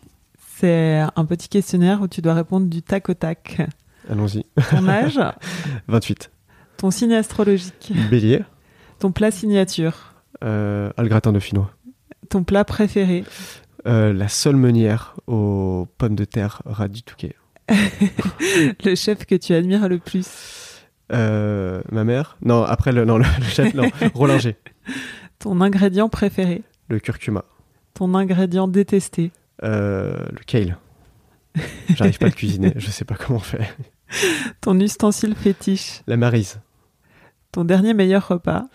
[SPEAKER 2] C'est un petit questionnaire où tu dois répondre du tac au tac.
[SPEAKER 3] Allons-y.
[SPEAKER 2] Ton âge, [laughs]
[SPEAKER 3] 28.
[SPEAKER 2] ton signe astrologique,
[SPEAKER 3] Bélier.
[SPEAKER 2] ton plat signature,
[SPEAKER 3] Euh, le gratin dauphinois.
[SPEAKER 2] ton plat préféré,
[SPEAKER 3] Euh, la seule meunière aux pommes de terre ras du Touquet. [laughs]
[SPEAKER 2] le chef que tu admires le plus,
[SPEAKER 3] Euh, ma mère Non, après le, non, le, le chef, non. [laughs] Rollinger.
[SPEAKER 2] ton ingrédient préféré,
[SPEAKER 3] Le curcuma.
[SPEAKER 2] ton ingrédient détesté,
[SPEAKER 3] le kale. J'arrive pas à le cuisiner. Je sais pas comment on fait.
[SPEAKER 2] ton ustensile fétiche,
[SPEAKER 3] La marise.
[SPEAKER 2] ton dernier meilleur repas.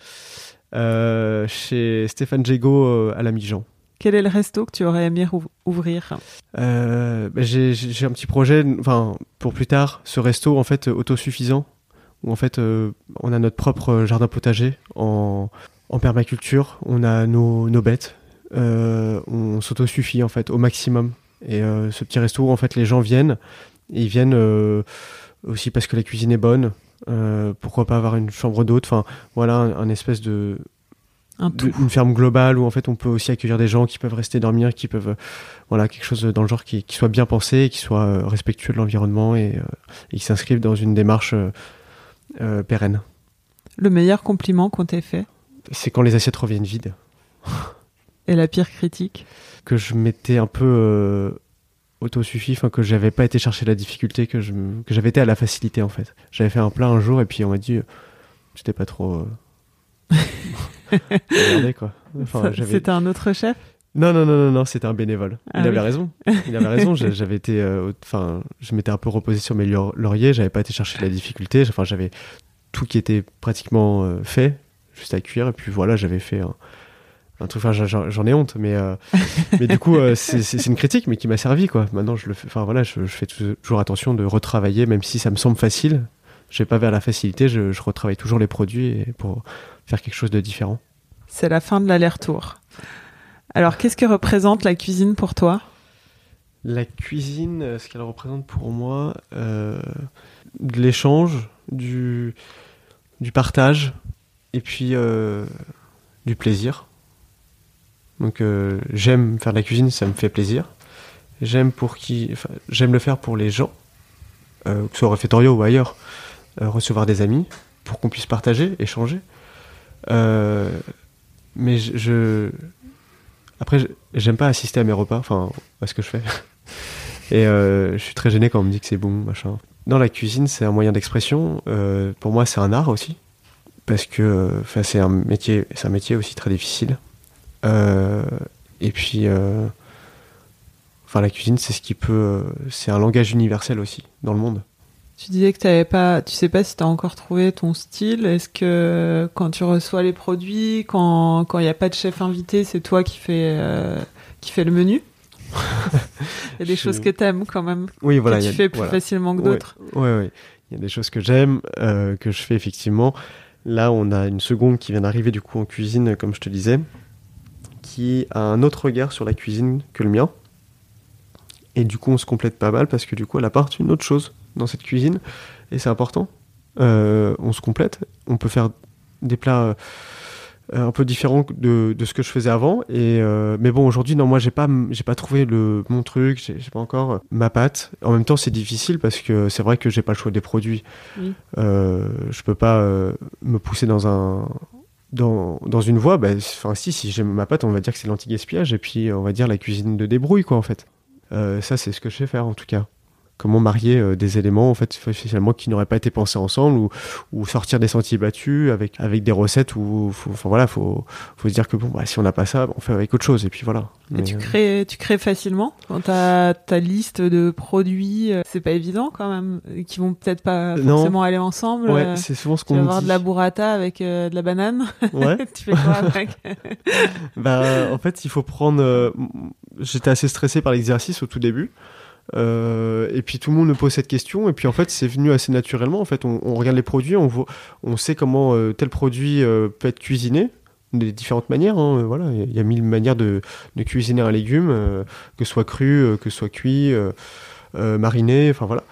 [SPEAKER 3] Euh, chez Stéphane Jego euh, à la Mijan.
[SPEAKER 2] Quel est le resto que tu aurais aimé ouv- ouvrir?
[SPEAKER 3] Euh, bah, j'ai un petit projet, enfin pour plus tard, ce resto en fait euh, autosuffisant, où en fait euh, on a notre propre jardin potager en, en permaculture, on a nos, nos bêtes, euh, on s'autosuffit en fait au maximum. Et euh, ce petit resto, en fait, les gens viennent, et ils viennent euh, aussi parce que la cuisine est bonne. euh, pourquoi pas avoir une chambre d'hôte Enfin, voilà, un, un espèce de,
[SPEAKER 2] Un
[SPEAKER 3] de-
[SPEAKER 2] tout.
[SPEAKER 3] une ferme globale où en fait on peut aussi accueillir des gens qui peuvent rester dormir, qui peuvent euh, voilà quelque chose dans le genre qui, qui soit bien pensé, qui soit euh, respectueux de l'environnement et, euh, et qui s'inscrive dans une démarche euh, euh, pérenne.
[SPEAKER 2] Le meilleur compliment qu'on t'ait fait?
[SPEAKER 3] C'est quand les assiettes reviennent vides [laughs]
[SPEAKER 2] et la pire critique?
[SPEAKER 3] que je m'étais un peu euh, autosuffi, que j'avais pas été chercher la difficulté, que je m- que j'avais été à la facilité en fait. J'avais fait un plat un jour et puis on m'a dit euh, c'était pas trop euh, [laughs] regardez, quoi. Enfin,
[SPEAKER 2] Ça-
[SPEAKER 3] j'avais-
[SPEAKER 2] C'était un autre chef?
[SPEAKER 3] Non, non, non, non, non, c'était un bénévole.
[SPEAKER 2] Ah
[SPEAKER 3] il avait
[SPEAKER 2] oui.
[SPEAKER 3] raison. [laughs] Il avait raison. j'a- J'avais été, euh, enfin, je m'étais un peu reposé sur mes laur- lauriers. J'avais pas été chercher la difficulté. Enfin, j'avais tout qui était pratiquement euh, fait, juste à cuire. Et puis voilà, j'avais fait un, un truc. Enfin, j'en- ai honte, mais euh, [laughs] mais du coup, euh, c'est une critique, mais qui m'a servi, quoi. Maintenant, je le fais. Enfin voilà, je, je fais toujours attention de retravailler, même si ça me semble facile. Je vais pas vers la facilité. Je, je retravaille toujours les produits et pour faire quelque chose de différent.
[SPEAKER 2] C'est la fin de l'aller-retour. Alors, qu'est-ce que représente la cuisine pour toi?
[SPEAKER 3] La cuisine, euh, ce qu'elle représente pour moi, euh, de l'échange, du, du partage et puis du plaisir. Donc euh, j'aime faire de la cuisine, ça me fait plaisir. J'aime pour qui, j'aime le faire pour les gens, euh, que ce soit au réfectorio ou ailleurs, euh, recevoir des amis pour qu'on puisse partager, échanger. Mais je, je- Après, j'aime pas assister à mes repas, enfin, à ce que je fais. [laughs] Et je suis très gêné quand on me dit que c'est bon, machin. Dans la cuisine, c'est un moyen d'expression. Pour moi, c'est un art aussi. Parce que c'est un métier, c'est un métier aussi très difficile. Euh, et puis, euh, enfin, la cuisine, c'est ce qui peut, euh, c'est un langage universel aussi dans le monde.
[SPEAKER 2] Tu disais que t'avais pas, tu sais pas si t'as encore trouvé ton style. Est-ce que quand tu reçois les produits, quand quand il y a pas de chef invité, c'est toi qui fais euh, qui fait le menu? [laughs] Il y a des choses que t'aimes quand même
[SPEAKER 3] Oui, voilà.
[SPEAKER 2] que
[SPEAKER 3] y
[SPEAKER 2] tu
[SPEAKER 3] a-
[SPEAKER 2] fais plus
[SPEAKER 3] voilà.
[SPEAKER 2] facilement que d'autres.
[SPEAKER 3] Ouais, ouais. Il y a des choses que j'aime, euh, que je fais effectivement. Là, on a une seconde qui vient d'arriver du coup en cuisine, comme je te disais, qui a un autre regard sur la cuisine que le mien. Et du coup, on se complète pas mal parce que du coup, elle apporte une autre chose dans cette cuisine et c'est important. Euh, on se complète. On peut faire des plats euh, un peu différents de, de ce que je faisais avant. Et euh, mais bon, aujourd'hui, non, moi, j'ai pas, j'ai pas trouvé le mon truc. J'ai j'ai pas encore ma patte. En même temps, c'est difficile parce que c'est vrai que j'ai pas le choix des produits.
[SPEAKER 2] Oui.
[SPEAKER 3] Je peux pas me pousser dans un dans, dans une voie, bah, si, si j'aime ma pâte, on va dire que c'est l'anti-gaspillage, et puis on va dire la cuisine de débrouille, quoi, en fait. Euh, ça, c'est ce que je sais faire, en tout cas. Comment marier euh, des éléments, en fait, finalement, qui n'auraient pas été pensés ensemble, ou, ou sortir des sentiers battus avec, avec des recettes où, faut, enfin voilà, faut, faut se dire que bon, bah, si on n'a pas ça, on fait avec autre chose, et puis voilà.
[SPEAKER 2] Et
[SPEAKER 3] Mais,
[SPEAKER 2] tu
[SPEAKER 3] euh,
[SPEAKER 2] crées, tu crées facilement quand t'as ta liste de produits, euh, c'est pas évident quand même, qui vont peut-être pas
[SPEAKER 3] Non.
[SPEAKER 2] forcément aller ensemble.
[SPEAKER 3] Ouais,
[SPEAKER 2] euh,
[SPEAKER 3] c'est souvent ce
[SPEAKER 2] tu
[SPEAKER 3] qu'on
[SPEAKER 2] vas
[SPEAKER 3] me
[SPEAKER 2] avoir
[SPEAKER 3] dit.
[SPEAKER 2] de la burrata avec de la banane.
[SPEAKER 3] Ouais. [laughs]
[SPEAKER 2] tu fais quoi [laughs] avec
[SPEAKER 3] Bah, en fait, il faut prendre. J'étais assez stressé par l'exercice au tout début. Euh, et puis tout le monde me pose cette question. Et puis en fait, c'est venu assez naturellement. En fait, on, regarde les produits, on, voit, on sait comment euh, tel produit euh, peut être cuisiné de différentes manières. hein, voilà, il y a mille manières de, cuisiner un légume, que ce soit cru, que ce soit cuit, mariné. Enfin voilà.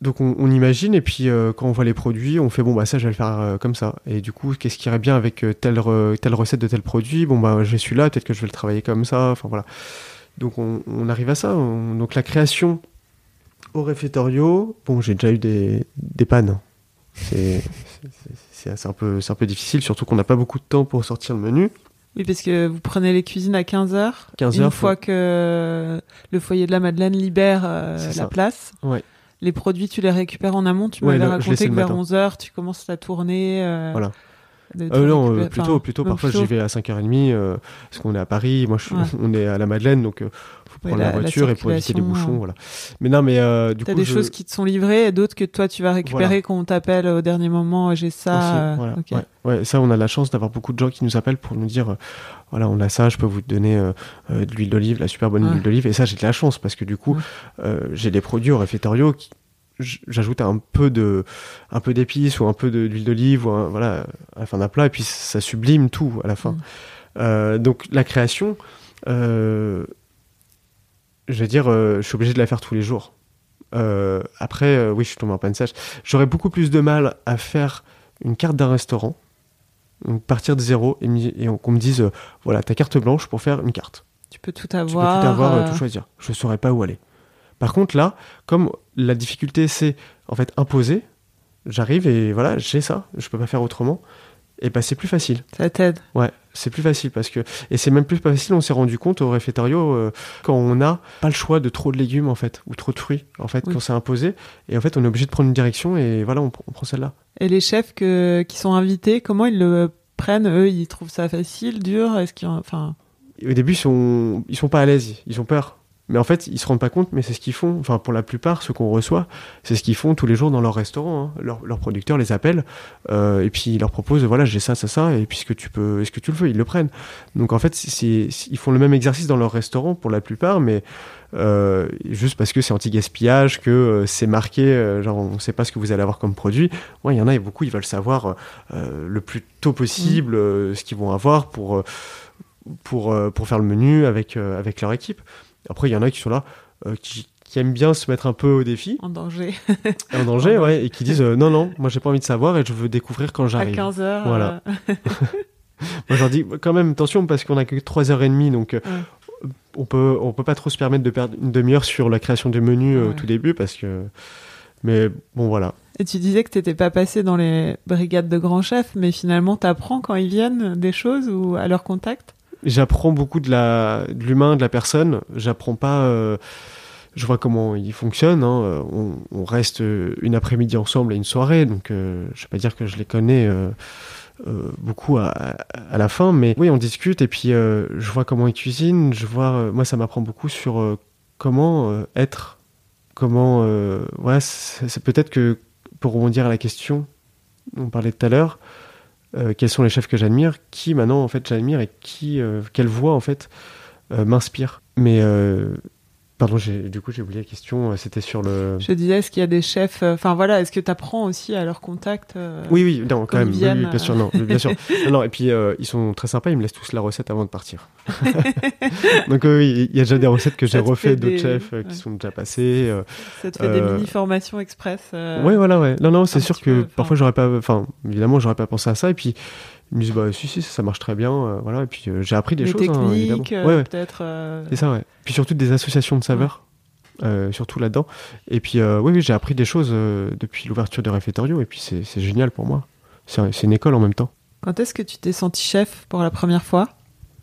[SPEAKER 3] Donc on, imagine et puis quand on voit les produits, on fait bon bah ça je vais le faire comme ça. Et du coup qu'est-ce qui irait bien avec telle telle recette de tel produit? Bon bah j'ai celui-là, peut-être que je vais le travailler comme ça. Enfin voilà. Donc on, on arrive à ça. On- donc la création au réfectorio, bon j'ai déjà eu des, des pannes. C'est c'est- un peu un peu difficile, surtout qu'on n'a pas beaucoup de temps pour sortir le menu.
[SPEAKER 2] Oui, parce que vous prenez les cuisines à 15h.
[SPEAKER 3] 15
[SPEAKER 2] Une
[SPEAKER 3] heures,
[SPEAKER 2] fois que le foyer de la Madeleine libère euh, la
[SPEAKER 3] ça.
[SPEAKER 2] place.
[SPEAKER 3] Ouais.
[SPEAKER 2] Les produits, tu les récupères en amont. Tu
[SPEAKER 3] Ouais,
[SPEAKER 2] m'avais raconté que vers
[SPEAKER 3] matin.
[SPEAKER 2] 11h, tu commences à tourner. euh,
[SPEAKER 3] Voilà. Euh, non, euh,
[SPEAKER 2] récupérer.
[SPEAKER 3] plutôt,
[SPEAKER 2] Enfin,
[SPEAKER 3] plutôt. Parfois,
[SPEAKER 2] plutôt.
[SPEAKER 3] j'y vais à 5h30 euh, parce qu'on est à Paris. Moi, je
[SPEAKER 2] Ouais. [laughs]
[SPEAKER 3] on est à la Madeleine, donc euh, faut prendre
[SPEAKER 2] la-
[SPEAKER 3] la,
[SPEAKER 2] la
[SPEAKER 3] voiture et pour éviter les bouchons,
[SPEAKER 2] euh.
[SPEAKER 3] voilà. Mais non, mais euh, du coup,
[SPEAKER 2] des
[SPEAKER 3] je-
[SPEAKER 2] choses qui te sont livrées et d'autres que toi tu vas récupérer
[SPEAKER 3] Voilà.
[SPEAKER 2] quand on t'appelle au dernier moment. J'ai ça.
[SPEAKER 3] aussi,
[SPEAKER 2] euh,
[SPEAKER 3] voilà,
[SPEAKER 2] ok.
[SPEAKER 3] ouais. Ça, on a la chance d'avoir beaucoup de gens qui nous appellent pour nous dire, euh, voilà, on a ça, je peux vous donner euh, euh, de l'huile d'olive, la super bonne
[SPEAKER 2] Ouais.
[SPEAKER 3] huile d'olive. Et ça, j'ai de la chance parce que du coup,
[SPEAKER 2] Ouais.
[SPEAKER 3] euh, j'ai des produits au réfectorio qui j'ajoute un peu de un peu d'épices ou un peu d'huile d'olive ou un- voilà à la fin d'un plat et puis ça sublime tout à la fin
[SPEAKER 2] Mm.
[SPEAKER 3] Euh, donc la création euh, je vais dire euh, je suis obligé de la faire tous les jours après oui je suis tombé en panne sèche j'aurais beaucoup plus de mal à faire une carte d'un restaurant donc partir de zéro et, qu'on me dise voilà ta carte blanche pour faire une carte
[SPEAKER 2] Tu peux tout
[SPEAKER 3] tu peux
[SPEAKER 2] avoir.
[SPEAKER 3] tout avoir, tout choisir. Je saurais pas où aller. Par contre, là, comme la difficulté, c'est en fait imposer, j'arrive et voilà, j'ai ça, je peux pas faire autrement. Et bah, c'est plus facile.
[SPEAKER 2] Ça t'aide.
[SPEAKER 3] Ouais, c'est plus facile parce que. Et c'est même plus facile, on s'est rendu compte au réfectorio, euh, quand on n'a pas le choix de trop de légumes, en fait, ou trop de fruits, en fait,
[SPEAKER 2] Oui.
[SPEAKER 3] quand c'est imposé. Et en fait, on est obligé de prendre une direction et voilà, on, on prend celle-là.
[SPEAKER 2] Et les chefs que, qui sont invités, comment ils le prennent Eux, ils trouvent ça facile, dur? Est-ce qu'ils, enfin,
[SPEAKER 3] au début, ils sont, ils sont pas à l'aise, ils ont peur. Mais en fait, ils se rendent pas compte, mais c'est ce qu'ils font. Enfin, pour la plupart, ceux qu'on reçoit, c'est ce qu'ils font tous les jours dans leur restaurant. hein. Leur, leur producteur les appelle euh, et puis ils leur proposent, voilà, j'ai ça, ça, ça, et puisque tu peux, est-ce que tu le veux, ils le prennent. Donc en fait, c'est, ils font le même exercice dans leur restaurant pour la plupart, mais euh, juste parce que c'est anti-gaspillage, que euh, c'est marqué, euh, genre on sait pas ce que vous allez avoir comme produit. Ouais, il y en a et beaucoup, ils veulent savoir le plus tôt possible euh, ce qu'ils vont avoir pour pour, pour faire le menu avec, avec leur équipe. Après, il y en a qui sont là, euh, qui, qui aiment bien se mettre un peu au défi,
[SPEAKER 2] en danger [laughs]
[SPEAKER 3] en danger, ouais, et qui disent euh, non, non, moi j'ai pas envie de savoir et je veux découvrir quand
[SPEAKER 2] à
[SPEAKER 3] j'arrive.
[SPEAKER 2] 15 heures
[SPEAKER 3] Voilà.
[SPEAKER 2] euh, [laughs]
[SPEAKER 3] Moi je leur dis quand même, attention, parce qu'on a que 3h30, donc on, peut, on peut pas trop se permettre de perdre une demi-heure sur la création du menu euh, au tout début, parce que. Mais bon, voilà.
[SPEAKER 2] Et tu disais que t'étais pas passé dans les brigades de grands chefs, mais finalement t'apprends quand ils viennent des choses ou à leur contact?
[SPEAKER 3] J'apprends beaucoup de la de l'humain, de la personne. J'apprends pas. euh, je vois comment il fonctionne. hein. On, reste une après-midi ensemble et une soirée, donc euh, je vais pas dire que je les connais euh, euh, beaucoup à, la fin, mais oui, on discute et puis je vois comment ils cuisinent. Je vois, moi, ça m'apprend beaucoup sur comment être, comment. C'est c'est peut-être que pour rebondir à la question, on parlait tout à l'heure. Euh, quels sont les chefs que j'admire Qui maintenant en fait j'admire et qui, euh, quelle voix en fait euh, m'inspire. Mais euh, pardon, du coup j'ai oublié la question. euh, C'était sur le.
[SPEAKER 2] Je disais, est-ce qu'il y a des chefs, euh, enfin voilà, est-ce que tu apprends aussi à leur contact euh,
[SPEAKER 3] Oui, oui, non, quand même. oui, oui, bien sûr, non, bien sûr. [laughs] Non, et puis euh, ils sont très sympas, ils me laissent tous la recette avant de partir. [laughs] Donc oui, il y a déjà des recettes que j'ai refait
[SPEAKER 2] fait
[SPEAKER 3] d'autres
[SPEAKER 2] des-
[SPEAKER 3] chefs qui sont déjà passées.
[SPEAKER 2] Ça te fait des mini-formations express
[SPEAKER 3] Ouais, voilà, ouais. Non, non, c'est sûr que parfois j'aurais pas, enfin, évidemment, j'aurais pas pensé à ça. Et puis ils me disent, bah, si, si, ça, ça marche très bien, euh, voilà. Et puis euh, j'ai appris des,
[SPEAKER 2] des
[SPEAKER 3] choses, hein, évidemment.
[SPEAKER 2] techniques, euh,
[SPEAKER 3] Ouais, ouais.
[SPEAKER 2] peut-être.
[SPEAKER 3] C'est ça, ouais. Puis surtout des associations de saveurs, surtout là-dedans. Et puis, oui, oui, j'ai appris des choses depuis l'ouverture de réfectorio. Et puis c'est génial pour moi. C'est une école en même temps.
[SPEAKER 2] Quand est-ce que tu t'es senti chef pour la première fois?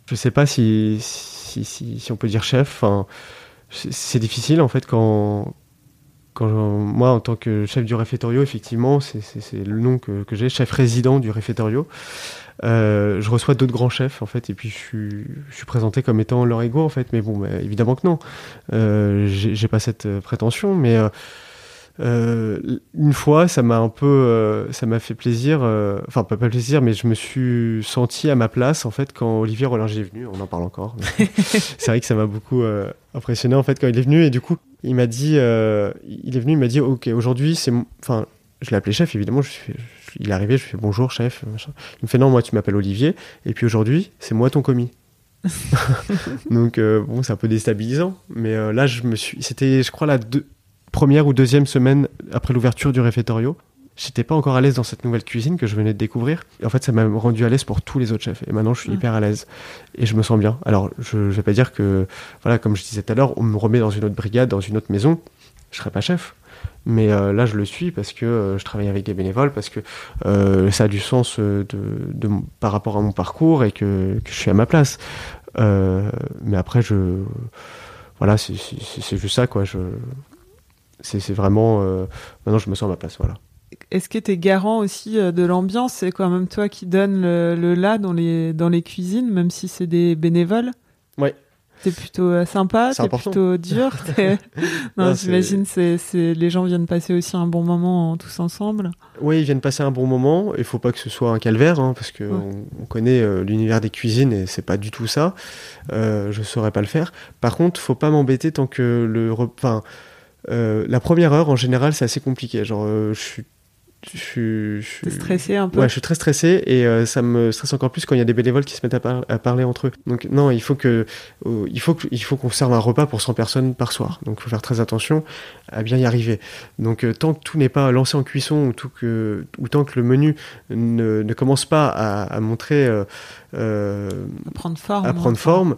[SPEAKER 3] Je sais pas si, si, si, si on peut dire chef. C'est difficile en fait quand, moi en tant que chef du réfectorio, effectivement, c'est le nom que, j'ai, chef résident du réfectorio. Euh, je reçois d'autres grands chefs en fait, et puis je suis, présenté comme étant leur ego en fait. Mais bon, évidemment que non. Euh, j'ai pas cette euh, prétention, mais euh, euh, une fois, ça m'a un peu, euh, ça m'a fait plaisir. euh, Enfin, pas, pas plaisir, mais je me suis senti à ma place en fait quand Olivier Rollinger est venu. On en parle encore. [laughs] c'est vrai que ça m'a beaucoup impressionné en fait quand il est venu et du coup, il m'a dit, il est venu, il m'a dit, ok, aujourd'hui, c'est, enfin, je l'ai appelé chef évidemment. Je suis, je- il est arrivé, je lui fais bonjour chef. machin. Il me fait non, moi tu m'appelles Olivier et puis aujourd'hui, c'est moi ton commis. [laughs] [laughs] Donc bon, c'est un peu déstabilisant, mais là je me suis, c'était, je crois la deux- première ou deuxième semaine après l'ouverture du réfectorio. J'étais pas encore à l'aise dans cette nouvelle cuisine que je venais de découvrir. Et en fait, ça m'a rendu à l'aise pour tous les autres chefs. Et maintenant, je suis
[SPEAKER 2] Mm.
[SPEAKER 3] hyper à l'aise. Et je me sens bien. Alors, je, je vais pas dire que, voilà, comme je disais tout à l'heure, on me remet dans une autre brigade, dans une autre maison. Je serai pas chef. Mais euh, là, je le suis parce que euh, je travaille avec des bénévoles, parce que euh, ça a du sens de, de mon- par rapport à mon parcours et que, que je suis à ma place. Mais après, je, voilà, c'est juste ça, quoi. Je, c'est vraiment, euh, maintenant, je me sens à ma place, voilà.
[SPEAKER 2] Est-ce que tu es garant aussi euh, de l'ambiance? C'est quand même toi qui donne le, le là dans les, dans les cuisines, même si c'est des bénévoles?
[SPEAKER 3] Ouais.
[SPEAKER 2] T'es plutôt euh, sympa,
[SPEAKER 3] C'est
[SPEAKER 2] t'es plutôt dur? [laughs] non, j'imagine c'est c'est les gens viennent passer aussi un bon moment en- tous ensemble.
[SPEAKER 3] Oui, ils viennent passer un bon moment. Il faut pas que ce soit un calvaire, hein, parce que
[SPEAKER 2] Ouais.
[SPEAKER 3] on, on connaît euh, l'univers des cuisines et c'est pas du tout ça. Euh, je saurais pas le faire. Par contre, faut pas m'embêter tant que le, enfin, euh, la première heure en général c'est assez compliqué. Genre, euh, je suis, je suis, je suis-
[SPEAKER 2] stressé un peu.
[SPEAKER 3] Ouais, je suis très stressé et euh, ça me stresse encore plus quand il y a des bénévoles qui se mettent à, par- à parler entre eux. Donc non, il faut que il faut que, il faut qu'on serve un repas pour 100 personnes par soir. Donc il faut faire très attention à bien y arriver. Donc tant que tout n'est pas lancé en cuisson ou tout que ou tant que le menu ne, ne commence pas à, à montrer
[SPEAKER 2] à prendre forme.
[SPEAKER 3] à prendre
[SPEAKER 2] enfin.
[SPEAKER 3] forme,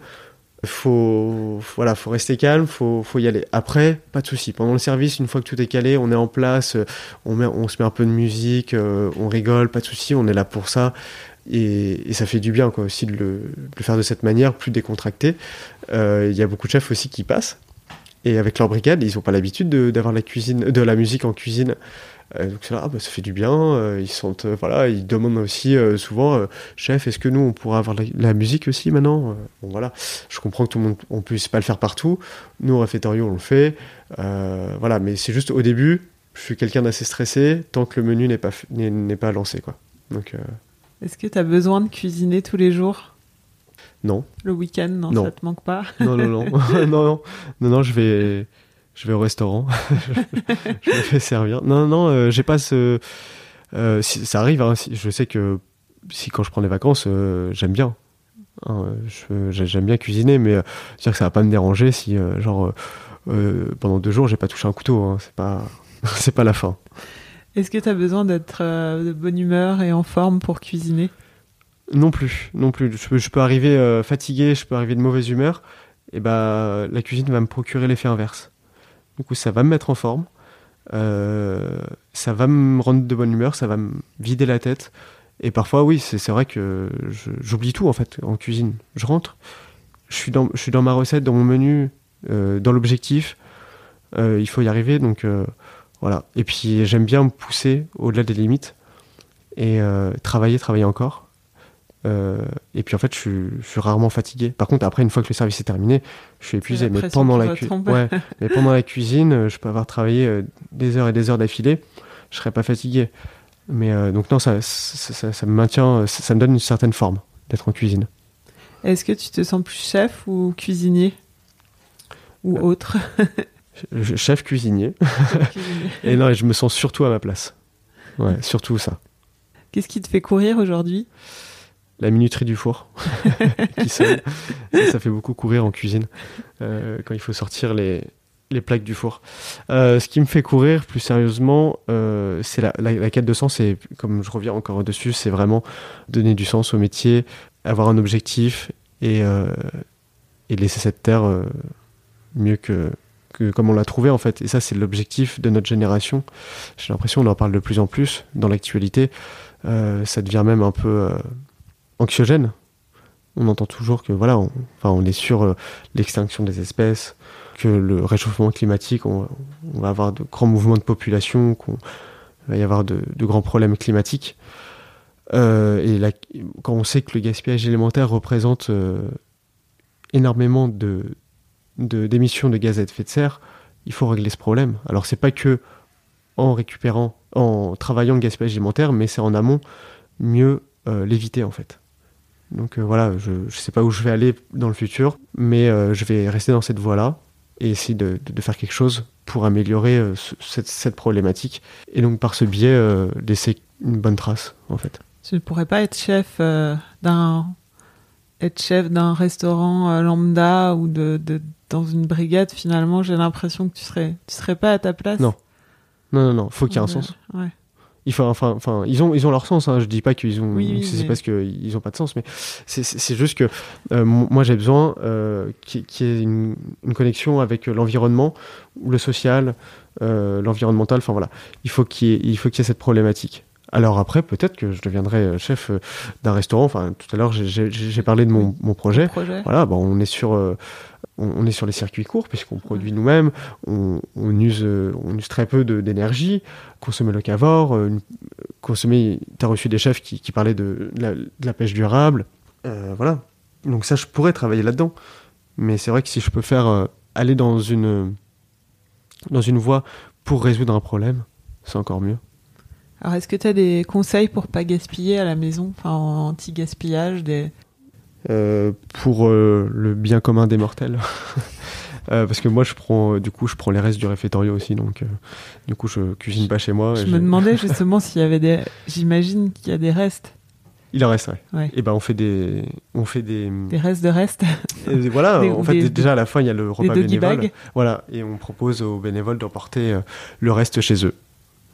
[SPEAKER 3] faut voilà, faut rester calme, faut faut y aller. Après, pas de souci. Pendant le service, une fois que tout est calé, on est en place, euh, on met on se met un peu de musique, euh, on rigole, pas de souci, on est là pour ça. Et, et ça fait du bien quoi aussi de le, de faire de cette manière, plus décontracté. Euh, Il y a beaucoup de chefs aussi qui passent. Et avec leur brigade, ils n'ont pas l'habitude de- d'avoir la cuisine, de la musique en cuisine. Euh, donc c'est là, ah, bah, ça fait du bien. euh, ils sont, euh, voilà, ils demandent aussi souvent, chef, est-ce que nous on pourra avoir la, la musique aussi maintenant? Bon voilà, je comprends que tout le monde, on puisse pas le faire partout. Nous au réfectorio on le fait, voilà, mais c'est juste au début, je suis quelqu'un d'assez stressé tant que le menu n'est pas n'est pas lancé quoi. Donc
[SPEAKER 2] Est-ce que tu as besoin de cuisiner tous les jours?
[SPEAKER 3] Non,
[SPEAKER 2] Le week-end, non,
[SPEAKER 3] Non.
[SPEAKER 2] ça te manque pas?
[SPEAKER 3] Non non non, [laughs] [laughs] non non non non, je vais je vais au restaurant, [laughs] je me fais servir. Non non, euh, j'ai pas ce, euh, si- ça arrive. hein, si- je sais que si quand je prends des vacances, euh, j'aime bien. Hein, j'aime bien cuisiner, mais dire que ça va pas me déranger si genre pendant deux jours j'ai pas touché un couteau. hein, c'est pas [laughs] c'est pas la fin.
[SPEAKER 2] Est-ce que tu as besoin d'être de bonne humeur et en forme pour cuisiner?
[SPEAKER 3] Non plus, non plus. Je peux, je peux arriver fatigué, je peux arriver de mauvaise humeur, et bah la cuisine va me procurer l'effet inverse. Du coup, ça va me mettre en forme, euh, ça va me rendre de bonne humeur, ça va me vider la tête, Et parfois, oui, c'est vrai que j'oublie tout en fait en cuisine. Je rentre, je suis dans, ma recette, dans mon menu, euh, dans l'objectif. Euh, il faut y arriver, donc voilà. Et puis j'aime bien me pousser au-delà des limites et travailler, travailler encore. Et puis en fait, je suis, je suis, rarement fatigué. Par contre, après, une fois que le service est terminé, je suis épuisé. Mais pendant, la ouais, [laughs] mais pendant la cuisine, je peux avoir travaillé des heures et des heures d'affilée, je serais pas fatigué. Mais euh, donc non, ça, ça, ça, me maintient, ça, me donne une certaine forme d'être en cuisine.
[SPEAKER 2] Est-ce que tu te sens plus chef ou cuisinier? Ou euh, autre?
[SPEAKER 3] Chef [laughs] [laughs] cuisinier. et non, je me sens surtout à ma place. Ouais, surtout ça.
[SPEAKER 2] Qu'est-ce qui te fait courir aujourd'hui?
[SPEAKER 3] La minuterie du four [laughs] qui ça, ça, fait beaucoup courir en cuisine euh, quand il faut sortir les, les plaques du four. Euh, ce qui me fait courir plus sérieusement, euh, c'est la, quête de sens. Et comme je reviens encore dessus, c'est vraiment donner du sens au métier, avoir un objectif et, et laisser cette terre mieux que, que comme on l'a trouvé en fait. Et ça, c'est l'objectif de notre génération. J'ai l'impression qu'on en parle de plus en plus dans l'actualité. ça devient même un peu anxiogène. On entend toujours que voilà, on, enfin, on est sur l'extinction des espèces que le réchauffement climatique, on, va avoir de grands mouvements de population, qu'il va y avoir de, grands problèmes climatiques. Euh, et quand on sait que le gaspillage élémentaire représente euh, énormément de, d'émissions de, gaz à effet de serre, il faut régler ce problème. Alors c'est pas que en récupérant, en travaillant le gaspillage alimentaire, mais c'est en amont mieux euh, l'éviter en fait. Donc voilà, je ne sais pas où je vais aller dans le futur, mais je vais rester dans cette voie-là et essayer de, de, faire quelque chose pour améliorer euh, cette, cette, problématique. Et donc par ce biais, euh, laisser une bonne trace en fait.
[SPEAKER 2] Tu ne pourrais pas être chef euh, d'un être chef d'un restaurant lambda ou de, de, dans une brigade finalement j'ai l'impression que tu serais tu serais pas à ta place
[SPEAKER 3] non non non non faut qu'il y ait un sens
[SPEAKER 2] ouais
[SPEAKER 3] enfin, enfin, ils ont, ils ont leur sens. Hein. Je dis pas qu'ils ont, c'est parce qu'ils ont pas de sens, mais c'est juste que euh, moi j'ai besoin euh, qu'il y ait une, connexion avec l'environnement, le social, euh, l'environnemental. Enfin voilà, il faut qu'il y ait, il faut qu'il y ait cette problématique. Alors après, peut-être que je deviendrai chef d'un restaurant. Enfin, tout à l'heure, j'ai parlé de mon, mon projet.
[SPEAKER 2] projet.
[SPEAKER 3] Voilà, bon, on est sur on, est sur les circuits courts puisqu'on produit nous-mêmes, on, use, on use très peu d'énergie, consommer locavore, euh, consommer. Tu as reçu des chefs qui, parlaient de, la, pêche durable. Euh, voilà. Donc ça, je pourrais travailler là-dedans. Mais c'est vrai que si je peux faire euh, aller dans une, dans une voie pour résoudre un problème, c'est encore mieux.
[SPEAKER 2] Alors, est-ce que tu as des conseils pour pas gaspiller à la maison, enfin anti-gaspillage des...
[SPEAKER 3] Euh, pour euh, le bien commun des mortels. [laughs] Euh, parce que moi, je prends, du coup, je prends les restes du réfectoire aussi, donc du coup, je cuisine pas chez moi.
[SPEAKER 2] Je me demandais justement s'il y avait des. J'imagine qu'il y a des restes.
[SPEAKER 3] Il en reste, ouais. Et ben, on fait des, on fait des.
[SPEAKER 2] Des restes de restes.
[SPEAKER 3] voilà. en fait, déjà à la fin, il y a le repas bénévole. Voilà, et on propose aux bénévoles d'emporter le reste chez eux.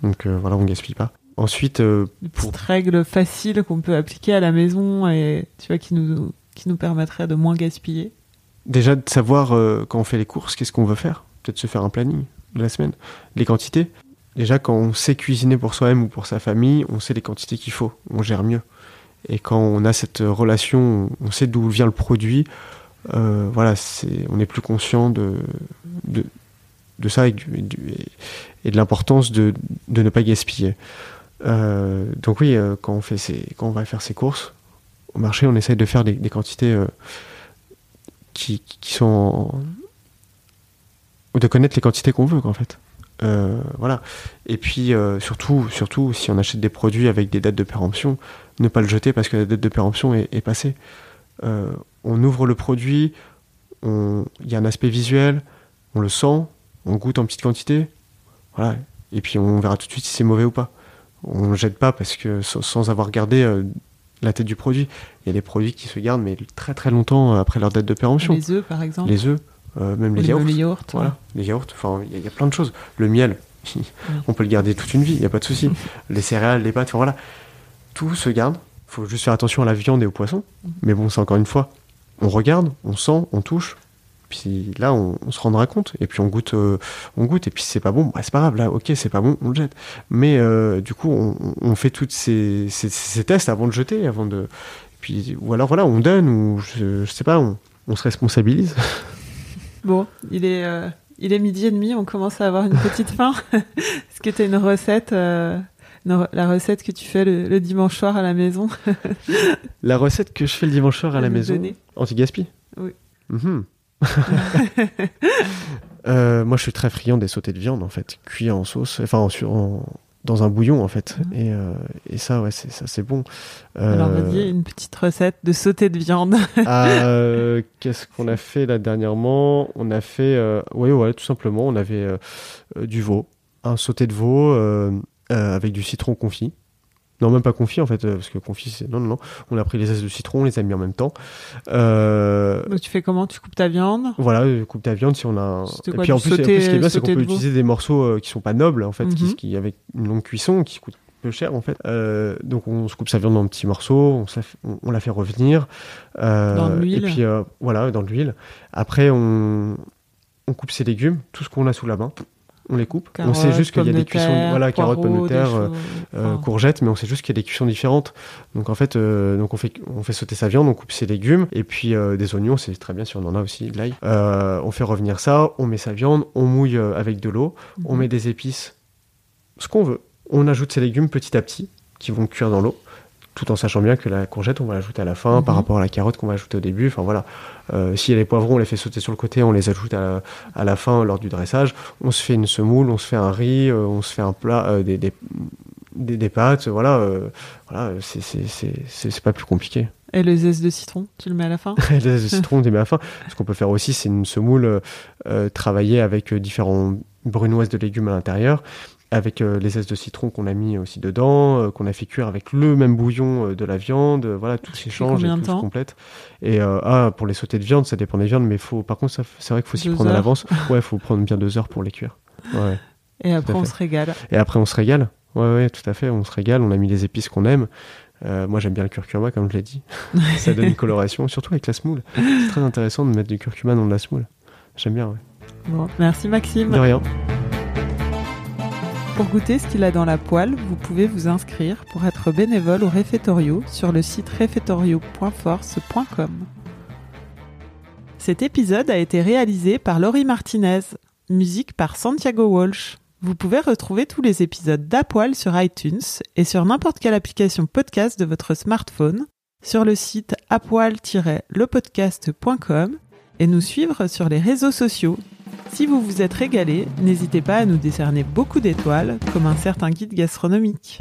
[SPEAKER 3] Donc voilà, on gaspille pas. Ensuite,
[SPEAKER 2] euh, pour... petite règle facile qu'on peut appliquer à la maison et tu vois qui nous qui nous permettrait de moins gaspiller.
[SPEAKER 3] Déjà de savoir euh, quand on fait les courses, qu'est-ce qu'on veut faire. Peut-être se faire un planning de la semaine, les quantités. Déjà quand on sait cuisiner pour soi-même ou pour sa famille, on sait les quantités qu'il faut, on gère mieux. Et quand on a cette relation, on sait d'où vient le produit. Euh, voilà, c'est, on est plus conscient de, de, de ça et, de l'importance de, de ne pas gaspiller. Euh, donc oui, euh, quand, on fait quand on va faire ses courses au marché, on essaye de faire des, quantités euh, qui, qui, sont... ou de connaître les quantités qu'on veut, en fait. voilà. Et puis surtout, surtout, si on achète des produits avec des dates de péremption, ne pas le jeter parce que la date de péremption est passée. on ouvre le produit, il y a un aspect visuel, on le sent, on goûte en petite quantité, voilà. Et puis on verra tout de suite si c'est mauvais ou pas on ne jette pas parce que sans, avoir gardé euh, la tête du produit. Il y a des produits qui se gardent mais très très longtemps après leur date de péremption.
[SPEAKER 2] Les œufs par exemple.
[SPEAKER 3] Les œufs, euh, même les yaourts.
[SPEAKER 2] Les yaourts.
[SPEAKER 3] Voilà, les yaourts. Enfin, il y, a plein de choses. Le miel, [laughs] on peut le garder toute une vie, il n'y a pas de souci. [laughs] les céréales, les pâtes, voilà, tout se garde. Il faut juste faire attention à la viande et au poisson. Mais bon, c'est encore une fois, on regarde, on sent, on touche, puis là, on, on se rendra compte. Et puis on goûte, euh, on goûte. Et puis c'est pas bon, bah, c'est pas grave. Là, ok, c'est pas bon, on le jette. Mais euh, du coup, on, on fait toutes ces, ces, ces tests avant de jeter, avant de. Puis ou alors voilà, on donne ou je, je sais pas, on, on se responsabilise. [laughs]
[SPEAKER 2] Bon, il est, euh, il est midi et demi, on commence à avoir une petite faim. [laughs] Est-ce que tu as une recette, la recette que tu fais le, le dimanche soir à la maison? [laughs]
[SPEAKER 3] La recette que je fais le dimanche soir à
[SPEAKER 2] À
[SPEAKER 3] la maison,
[SPEAKER 2] donner.
[SPEAKER 3] anti-gaspi?
[SPEAKER 2] Oui.
[SPEAKER 3] Mhm. [laughs] Euh, moi, je suis très friand des sautés de viande, en fait, cuits en sauce, enfin, en, dans un bouillon, en fait.
[SPEAKER 2] Mhm.
[SPEAKER 3] Et, euh, et ça, ouais, c'est ça, c'est bon.
[SPEAKER 2] Alors,
[SPEAKER 3] Euh,
[SPEAKER 2] vas-y, une petite recette de sauté de viande.
[SPEAKER 3] ah, [laughs] euh, Qu'est-ce qu'on a fait là dernièrement? On a fait, ouais, ouais, tout simplement, on avait du veau, un sauté de veau avec du citron confit. Non, même pas confit en fait, euh, parce que confit, c'est. Non, non, non. On a pris les zestes de citron, on les a mis en même temps. Euh,
[SPEAKER 2] Donc, tu fais comment? Tu coupes ta viande?
[SPEAKER 3] Voilà, euh, coupe ta viande si on a. un-
[SPEAKER 2] C'était
[SPEAKER 3] Et
[SPEAKER 2] quoi,
[SPEAKER 3] puis en plus, en plus, ce qui est bien, c'est qu'on peut
[SPEAKER 2] de
[SPEAKER 3] utiliser des morceaux qui sont pas nobles, en fait,
[SPEAKER 2] Mhm.
[SPEAKER 3] qui, qui avec une longue cuisson, qui coûtent peu cher, en fait. Euh, donc on se coupe sa viande en petits morceaux, on, la fait, on, on la fait revenir. euh,
[SPEAKER 2] Dans l'huile.
[SPEAKER 3] Et puis voilà, dans l'huile. Après, on, on coupe ses légumes, tout ce qu'on a sous la main. On les coupe. on sait juste qu'il y a des
[SPEAKER 2] de
[SPEAKER 3] cuissons,
[SPEAKER 2] terre,
[SPEAKER 3] voilà, carottes, pommes de terre, euh, euh,
[SPEAKER 2] enfin,
[SPEAKER 3] courgettes, mais on sait juste qu'il y a des cuissons différentes. Donc en fait, euh, donc on fait on fait sauter sa viande, on coupe ses légumes et puis euh, des oignons, c'est très bien si on en a aussi, de l'ail. On fait revenir ça, on met sa viande, on mouille avec de l'eau, on
[SPEAKER 2] mhm.
[SPEAKER 3] met des épices, ce qu'on veut. On ajoute ses légumes petit à petit qui vont cuire dans l'eau, tout en sachant bien que la courgette on va l'ajouter à la fin par
[SPEAKER 2] Mhm.
[SPEAKER 3] rapport à la carotte qu'on va ajouter au début. Enfin voilà, euh, a les poivrons, on les fait sauter sur le côté, on les ajoute à, à la fin lors du dressage. On se fait une semoule, on se fait un riz, euh, on se fait un plat, euh, des, des, des, des pâtes, voilà, euh, voilà, c'est c'est- c'est- c'est- c'est pas plus compliqué.
[SPEAKER 2] Et le zeste de citron, tu le mets à la fin? [laughs]
[SPEAKER 3] Les zestes de citron, on les met à la fin. Ce qu'on peut faire aussi, c'est une semoule euh, euh, travaillée avec euh, différents brunoises de légumes à l'intérieur, avec euh, les zestes de citron qu'on a mis aussi dedans, euh, qu'on a fait cuire avec le même bouillon euh, de la viande, voilà, tout s'échange et tout se complète. Et ah, pour les sautés de viande, ça dépend des viandes, mais faut, par contre, c'est vrai qu'il faut s'y prendre à l'avance. [laughs] Ouais, faut prendre bien deux heures pour les cuire. Ouais.
[SPEAKER 2] Et après, on se régale.
[SPEAKER 3] Et après, on se régale. Ouais, ouais, tout à fait, on se régale. On a mis les épices qu'on aime. Euh, moi, j'aime bien le curcuma, comme je l'ai dit. ça donne une [laughs] coloration, surtout avec la semoule. C'est très intéressant de mettre du curcuma dans de la semoule. J'aime bien, ouais.
[SPEAKER 2] Bon, merci Maxime.
[SPEAKER 3] De rien.
[SPEAKER 2] Pour goûter ce qu'il a dans la poêle, vous pouvez vous inscrire pour être bénévole au réfectorio sur le site réfectorio.force.com. Cet épisode a été réalisé par Laurie Martinez, musique par Santiago Walsh. Vous pouvez retrouver tous les épisodes d'Apoil sur iTunes et sur n'importe quelle application podcast de votre smartphone, sur le site apoil-lepodcast.com et nous suivre sur les réseaux sociaux si vous vous êtes régalé, n'hésitez pas à nous décerner beaucoup d'étoiles, comme un certain guide gastronomique.